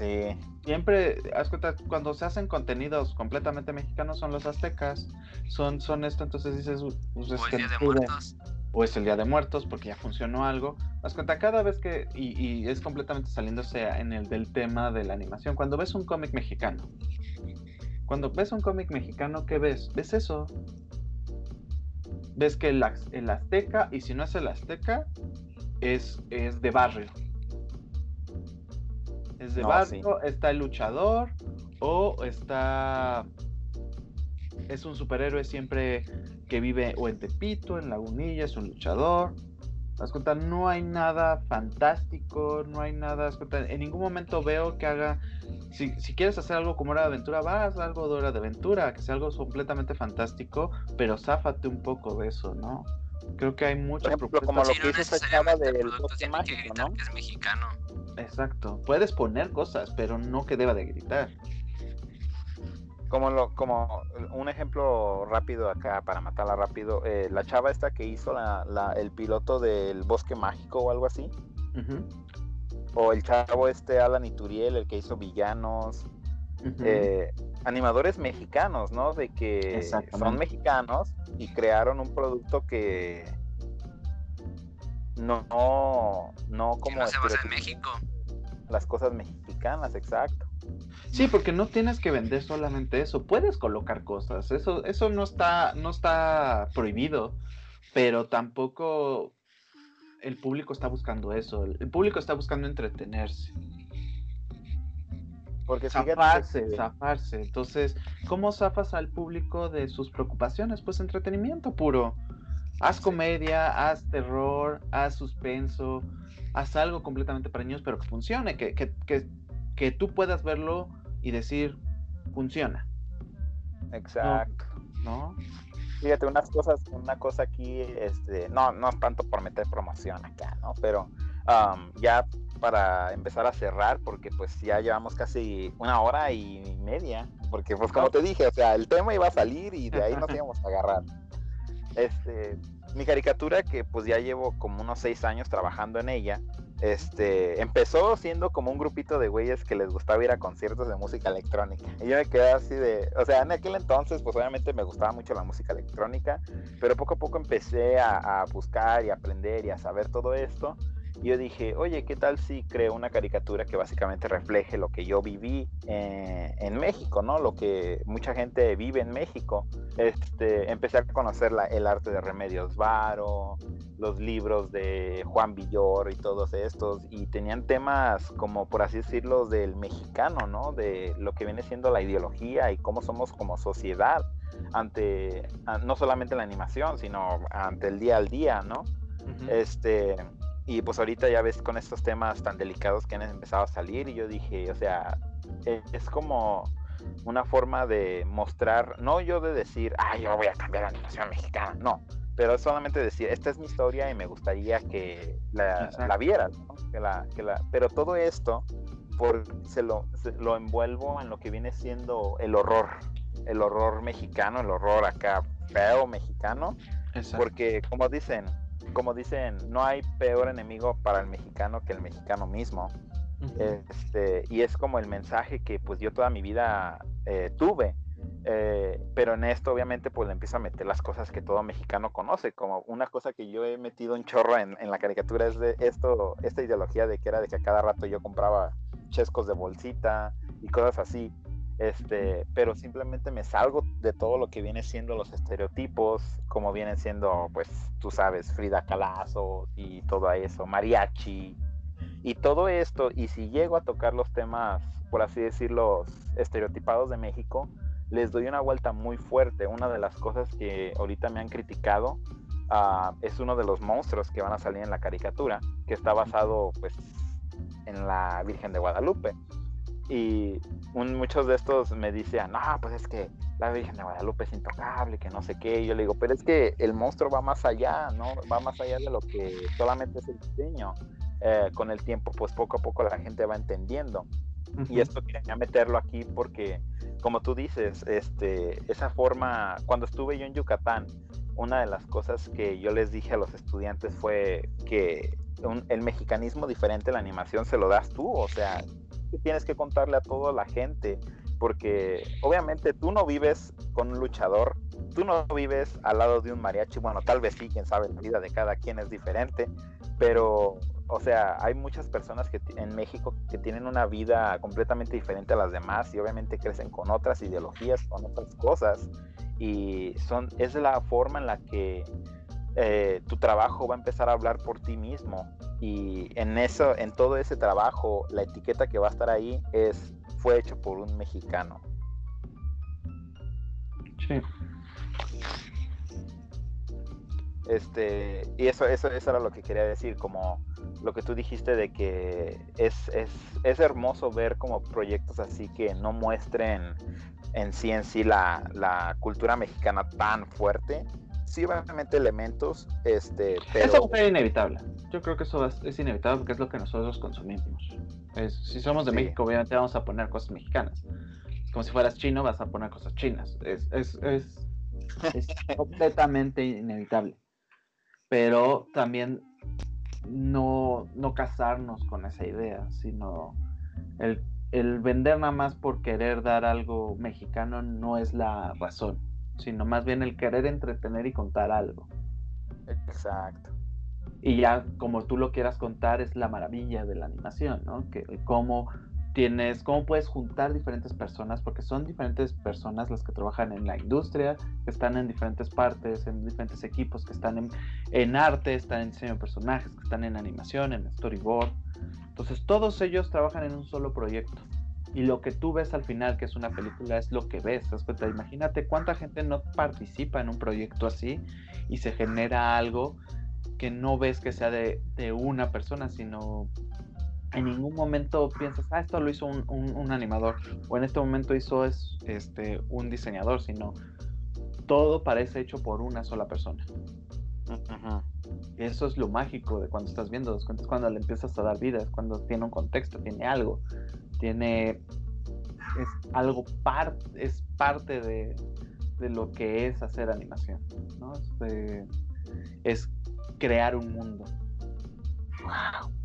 Sí, Siempre, haz cuenta, cuando se hacen contenidos completamente mexicanos son los aztecas, son, son esto, entonces dices, pues es O el que Día no de. Muertos. o es el Día de Muertos porque ya funcionó algo. Haz cuenta, cada vez que, y, y es completamente saliéndose en el del tema de la animación, cuando ves un cómic mexicano Cuando ves un cómic mexicano, ¿qué ves? ¿Ves eso? Ves que el, az- el azteca, y si no es el azteca, es, es de barrio. Es de No, barrio, está el luchador, o está... Es un superhéroe siempre que vive o en Tepito, en Lagunilla, es un luchador. ¿Te das cuenta? No hay nada fantástico, no hay nada. En ningún momento veo que haga. Si, si quieres hacer algo como Hora de Aventura, vas a algo de Hora de Aventura, que sea algo completamente fantástico, pero záfate un poco de eso, ¿no? Creo que hay muchas ejemplo, propuestas. como lo Sí, que no hizo esta chava necesariamente el del tiene que gritar ¿no? que es mexicano. Exacto. Puedes poner cosas, pero no que deba de gritar. Como, lo, como un ejemplo rápido acá, para matarla rápido, eh, la chava esta que hizo la, la- el piloto del bosque mágico o algo así, o el chavo este Alan Ituriel, el que hizo villanos, eh, animadores mexicanos, ¿no? De que son mexicanos y crearon un producto que no, no, no Que como no se basa en México. las cosas mexicanas, exacto. Sí, porque no tienes que vender solamente eso, puedes colocar cosas, eso, eso no está, no está prohibido, pero tampoco el público está buscando eso, el público está buscando entretenerse, Porque zafarse, que- zafarse. Entonces, ¿cómo zafas al público de sus preocupaciones? Pues entretenimiento puro. Haz comedia, haz terror, haz suspenso, haz algo completamente para niños, pero que funcione, que, que, que, que tú puedas verlo y decir, funciona, exacto. ¿no? Fíjate, unas cosas, una cosa aquí, este, no, no es tanto por meter promoción acá, ¿no? Pero am, ya para empezar a cerrar, porque pues ya llevamos casi una hora y media, porque pues como te dije, o sea, el tema iba a salir y de ahí nos íbamos a agarrar. Este, mi caricatura, que pues ya llevo como unos seis años trabajando en ella, este, empezó siendo como un grupito de güeyes que les gustaba ir a conciertos de música electrónica. Y yo me quedé así de, o sea, en aquel entonces, pues obviamente me gustaba mucho la música electrónica, pero poco a poco empecé a, a buscar y aprender y a saber todo esto. Yo dije, oye, ¿qué tal si creo una caricatura que básicamente refleje lo que yo viví eh, en México, ¿no? Lo que mucha gente vive en México. Este, empecé a conocer la- el arte de Remedios Varo, los libros de Juan Villor y todos estos, y tenían temas como, por así decirlo, del mexicano, ¿no? De lo que viene siendo la ideología y cómo somos como sociedad ante, a- no solamente la animación, sino ante el día al día, ¿no? Ujú. Este, y pues ahorita ya ves con estos temas tan delicados que han empezado a salir y yo dije, o sea, e- es como una forma de mostrar, no yo de decir, ah, yo voy a cambiar la animación mexicana, no, pero es solamente decir, esta es mi historia y me gustaría que la, la vieras, ¿no? que la, que la, pero todo esto por, se, lo, se lo envuelvo en lo que viene siendo el horror, el horror mexicano, el horror acá feo mexicano, Exacto. porque como dicen, como dicen, no hay peor enemigo para el mexicano que el mexicano mismo. Este, y es como el mensaje que pues yo toda mi vida eh, tuve. Eh, pero en esto obviamente pues le empiezo a meter las cosas que todo mexicano conoce, como una cosa que yo he metido un chorro en, en la caricatura es de esto, esta ideología de que era de que a cada rato yo compraba chescos de bolsita y cosas así. Este, pero simplemente me salgo de todo lo que viene siendo los estereotipos, como vienen siendo, pues, tú sabes, Frida Calazo y todo eso, mariachi, y todo esto, y si llego a tocar los temas, por así decirlo, estereotipados de México, les doy una vuelta muy fuerte. Una de las cosas que ahorita me han criticado ah, es uno de los monstruos que van a salir en la caricatura, que está basado pues en la Virgen de Guadalupe. Y un- muchos de estos me decían, no, pues es que la Virgen de Guadalupe es intocable, que no sé qué. Y yo le digo, pero es que el monstruo va más allá, ¿no? Va más allá de lo que solamente es el diseño. Eh, con el tiempo, pues poco a poco la gente va entendiendo. Y esto quería meterlo aquí porque, como tú dices, este, esa forma, cuando estuve yo en Yucatán, una de las cosas que yo les dije a los estudiantes fue que un- el mexicanismo diferente la animación se lo das tú, o sea, tienes que contarle a toda la gente, porque obviamente tú no vives con un luchador, tú no vives al lado de un mariachi, bueno, tal vez sí, quién sabe, la vida de cada quien es diferente, pero o sea, hay muchas personas que en México que tienen una vida completamente diferente a las demás y obviamente crecen con otras ideologías, con otras cosas y son es la forma en la que eh, tu trabajo va a empezar a hablar por ti mismo y en eso, en todo ese trabajo, la etiqueta que va a estar ahí es fue hecho por un mexicano. Sí. Este, y eso, eso, eso era lo que quería decir, como lo que tú dijiste de que es, es, es hermoso ver como proyectos así que no muestren en sí en sí la, la cultura mexicana tan fuerte. Sí, obviamente elementos, este, pero... Eso fue inevitable. Yo creo que eso es, inevitable porque es lo que nosotros consumimos. Es, si somos de México, obviamente vamos a poner cosas mexicanas. Como si fueras chino, vas a poner cosas chinas. Es, es, es, es completamente inevitable pero también no, no casarnos con esa idea, sino el, el, vender nada más por querer dar algo mexicano no es la razón, sino más bien el querer entretener y contar algo. Exacto. Y ya como tú lo quieras contar es la maravilla de la animación, ¿no? Que cómo tienes, cómo puedes juntar diferentes personas, porque son diferentes personas las que trabajan en la industria, que están en diferentes partes, en diferentes equipos, que están en, arte, están en diseño de personajes, que están en animación, en storyboard. Entonces todos ellos trabajan en un solo proyecto. Y lo que tú ves al final, que es una película, es lo que ves. Imagínate cuánta gente no participa en un proyecto así y se genera algo que no ves que sea de, de una persona, sino en ningún momento piensas, ah, esto lo hizo un, animador, o en este momento hizo es, este, un diseñador, sino todo parece hecho por una sola persona. Eso es lo mágico de cuando estás viendo los cuentos, cuando le empiezas a dar vida, es cuando tiene un contexto, tiene algo, tiene es algo parte, es parte de, lo que es hacer animación, ¿no? Este, es crear un mundo. Wow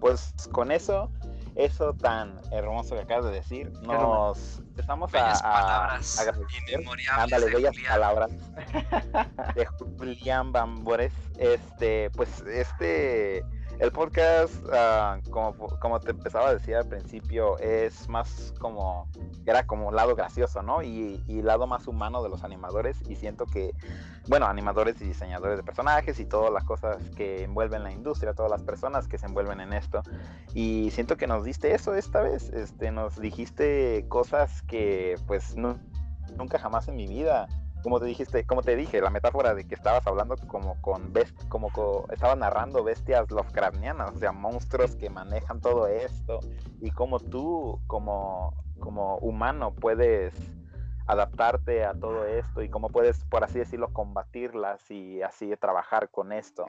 pues con eso, eso tan hermoso que acabas de decir, nos empezamos a, a, a Ándale, bellas palabras de Julián Bambores. Este, pues este el podcast, ah, como, te empezaba a decir al principio, es más como, era como lado gracioso, ¿no? Y, y lado más humano de los animadores. Y siento que, bueno, animadores y diseñadores de personajes y todas las cosas que envuelven la industria, todas las personas que se envuelven en esto. Y siento que nos diste eso esta vez. Este, nos dijiste cosas que, pues, no, nunca jamás en mi vida como te dijiste, como te dije, la metáfora de que estabas hablando como con best, como estabas narrando bestias Lovecraftianas, o sea, monstruos que manejan todo esto y cómo tú como como humano puedes adaptarte a todo esto y cómo puedes, por así decirlo, combatirlas y así trabajar con esto.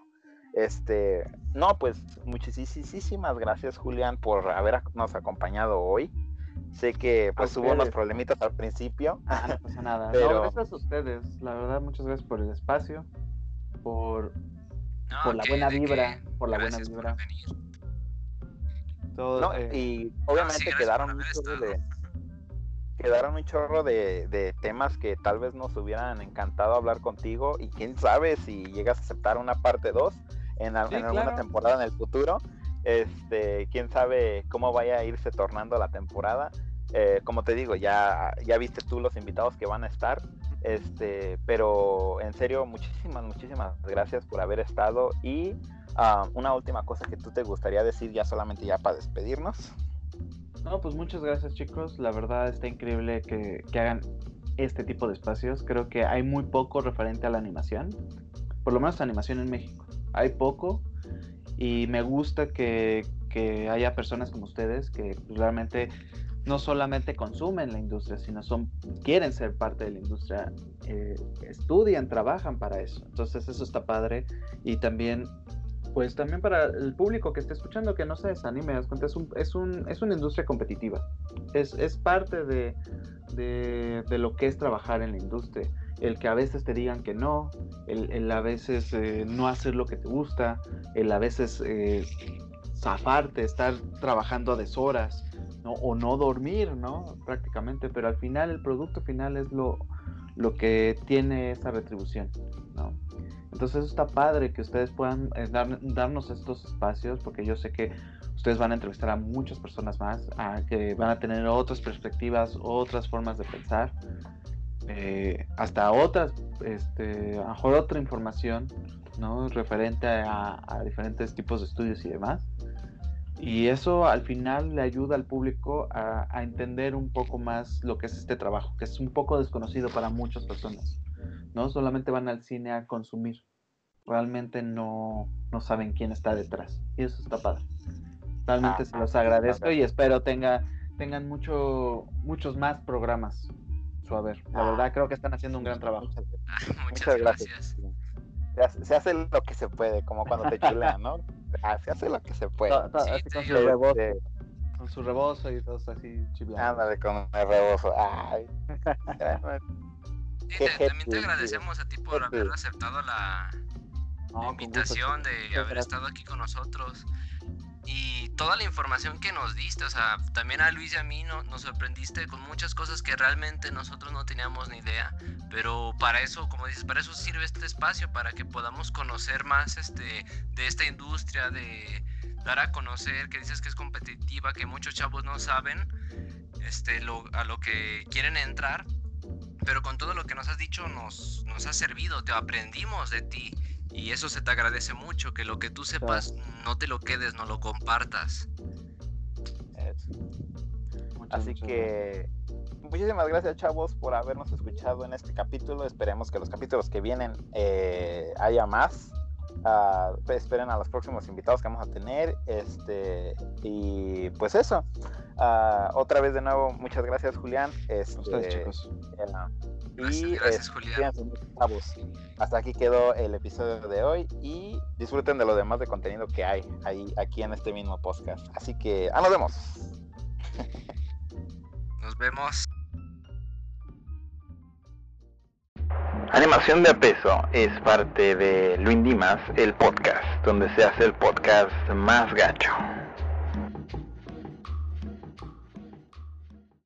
Este, no, pues muchísimas gracias Julián por habernos acompañado hoy. Sé que pues hubo unos problemitas al principio. Ah, no pasa nada. Pero... gracias a ustedes. La verdad, muchas gracias por el espacio, por, por la buena vibra, por la buena vibra. Todo, eh, Y obviamente quedaron un chorro de quedaron un chorro de, temas que tal vez nos hubieran encantado hablar contigo y quién sabe si llegas a aceptar una parte 2 en, alguna temporada en el futuro. Este, quién sabe cómo vaya a irse tornando la temporada. Eh, como te digo, ya, ya viste tú los invitados que van a estar. Este, pero en serio, muchísimas, muchísimas gracias por haber estado. Y ah, una última cosa que tú te gustaría decir ya solamente ya para despedirnos. No, pues muchas gracias chicos. La verdad está increíble que, que hagan este tipo de espacios. Creo que hay muy poco referente a la animación. Por lo menos animación en México. Hay poco y me gusta que, haya personas como ustedes que realmente no solamente consumen la industria, sino son quieren ser parte de la industria, eh, estudian, trabajan para eso. Entonces eso está padre. Y también pues también para el público que esté escuchando que no se desanime, es, un, es, un, es una industria competitiva, es, es parte de, de, lo que es trabajar en la industria el que a veces te digan que no, el, a veces eh, no hacer lo que te gusta, el a veces eh, zafarte, estar trabajando a deshoras, ¿no? O no dormir, ¿no? Prácticamente, pero al final el producto final es lo, lo que tiene esa retribución, ¿no? Entonces está padre que ustedes puedan eh, dar- darnos estos espacios, porque yo sé que ustedes van a entrevistar a muchas personas más, a que van a tener otras perspectivas, otras formas de pensar, eh, hasta otras, este, a mejor otra información, ¿no? Referente a, a diferentes tipos de estudios y demás. Y eso al final le ayuda al público a, a entender un poco más lo que es este trabajo, que es un poco desconocido para muchas personas. ¿no? Solamente van al cine a consumir. Realmente no, no saben quién está detrás. Y eso está padre. Realmente Ah, se los agradezco y espero tenga, tengan mucho, muchos más programas su haber. La Ah. verdad creo que están haciendo un gran trabajo. Muchas, Muchas, gracias. gracias. Se hace, lo que se puede, como cuando te chulean, ¿no? Ah, se hace lo que se puede. Sí, así con su rebozo, con su rebozo y todos así chiviando. ándale con el rebozo. Ay. Sí, te- también te agradecemos a ti por haber aceptado la, No, la gusto, invitación de haber estado aquí con nosotros y toda la información que nos diste, o sea, también a Luis y a mí no- nos sorprendiste con muchas cosas que realmente nosotros no teníamos ni idea, pero para eso, como dices, para eso sirve este espacio, para que podamos conocer más este, de esta industria, de dar a conocer, que dices que es competitiva, que muchos chavos no saben este, a lo que quieren entrar, pero con todo lo que nos has dicho nos, nos ha servido, te aprendimos de ti. Y eso se te agradece mucho, que lo que tú sepas no te lo quedes, no lo compartas. Muchas, Así muchas que muchísimas gracias chavos por habernos escuchado en este capítulo. Esperemos que los capítulos que vienen eh, haya más. Ah, esperen a los próximos invitados que vamos a tener. Este y pues eso. Ah, otra vez de nuevo, muchas gracias Julián. Este, A ustedes, chicos. eh, y gracias, este, Julián. Hasta aquí quedó el episodio de hoy y disfruten de lo demás de contenido que hay ahí aquí en este mismo podcast. Así que, ah, nos vemos. Nos vemos. Animación de a peso es parte de Luis Dimas, el podcast, donde se hace el podcast más gacho.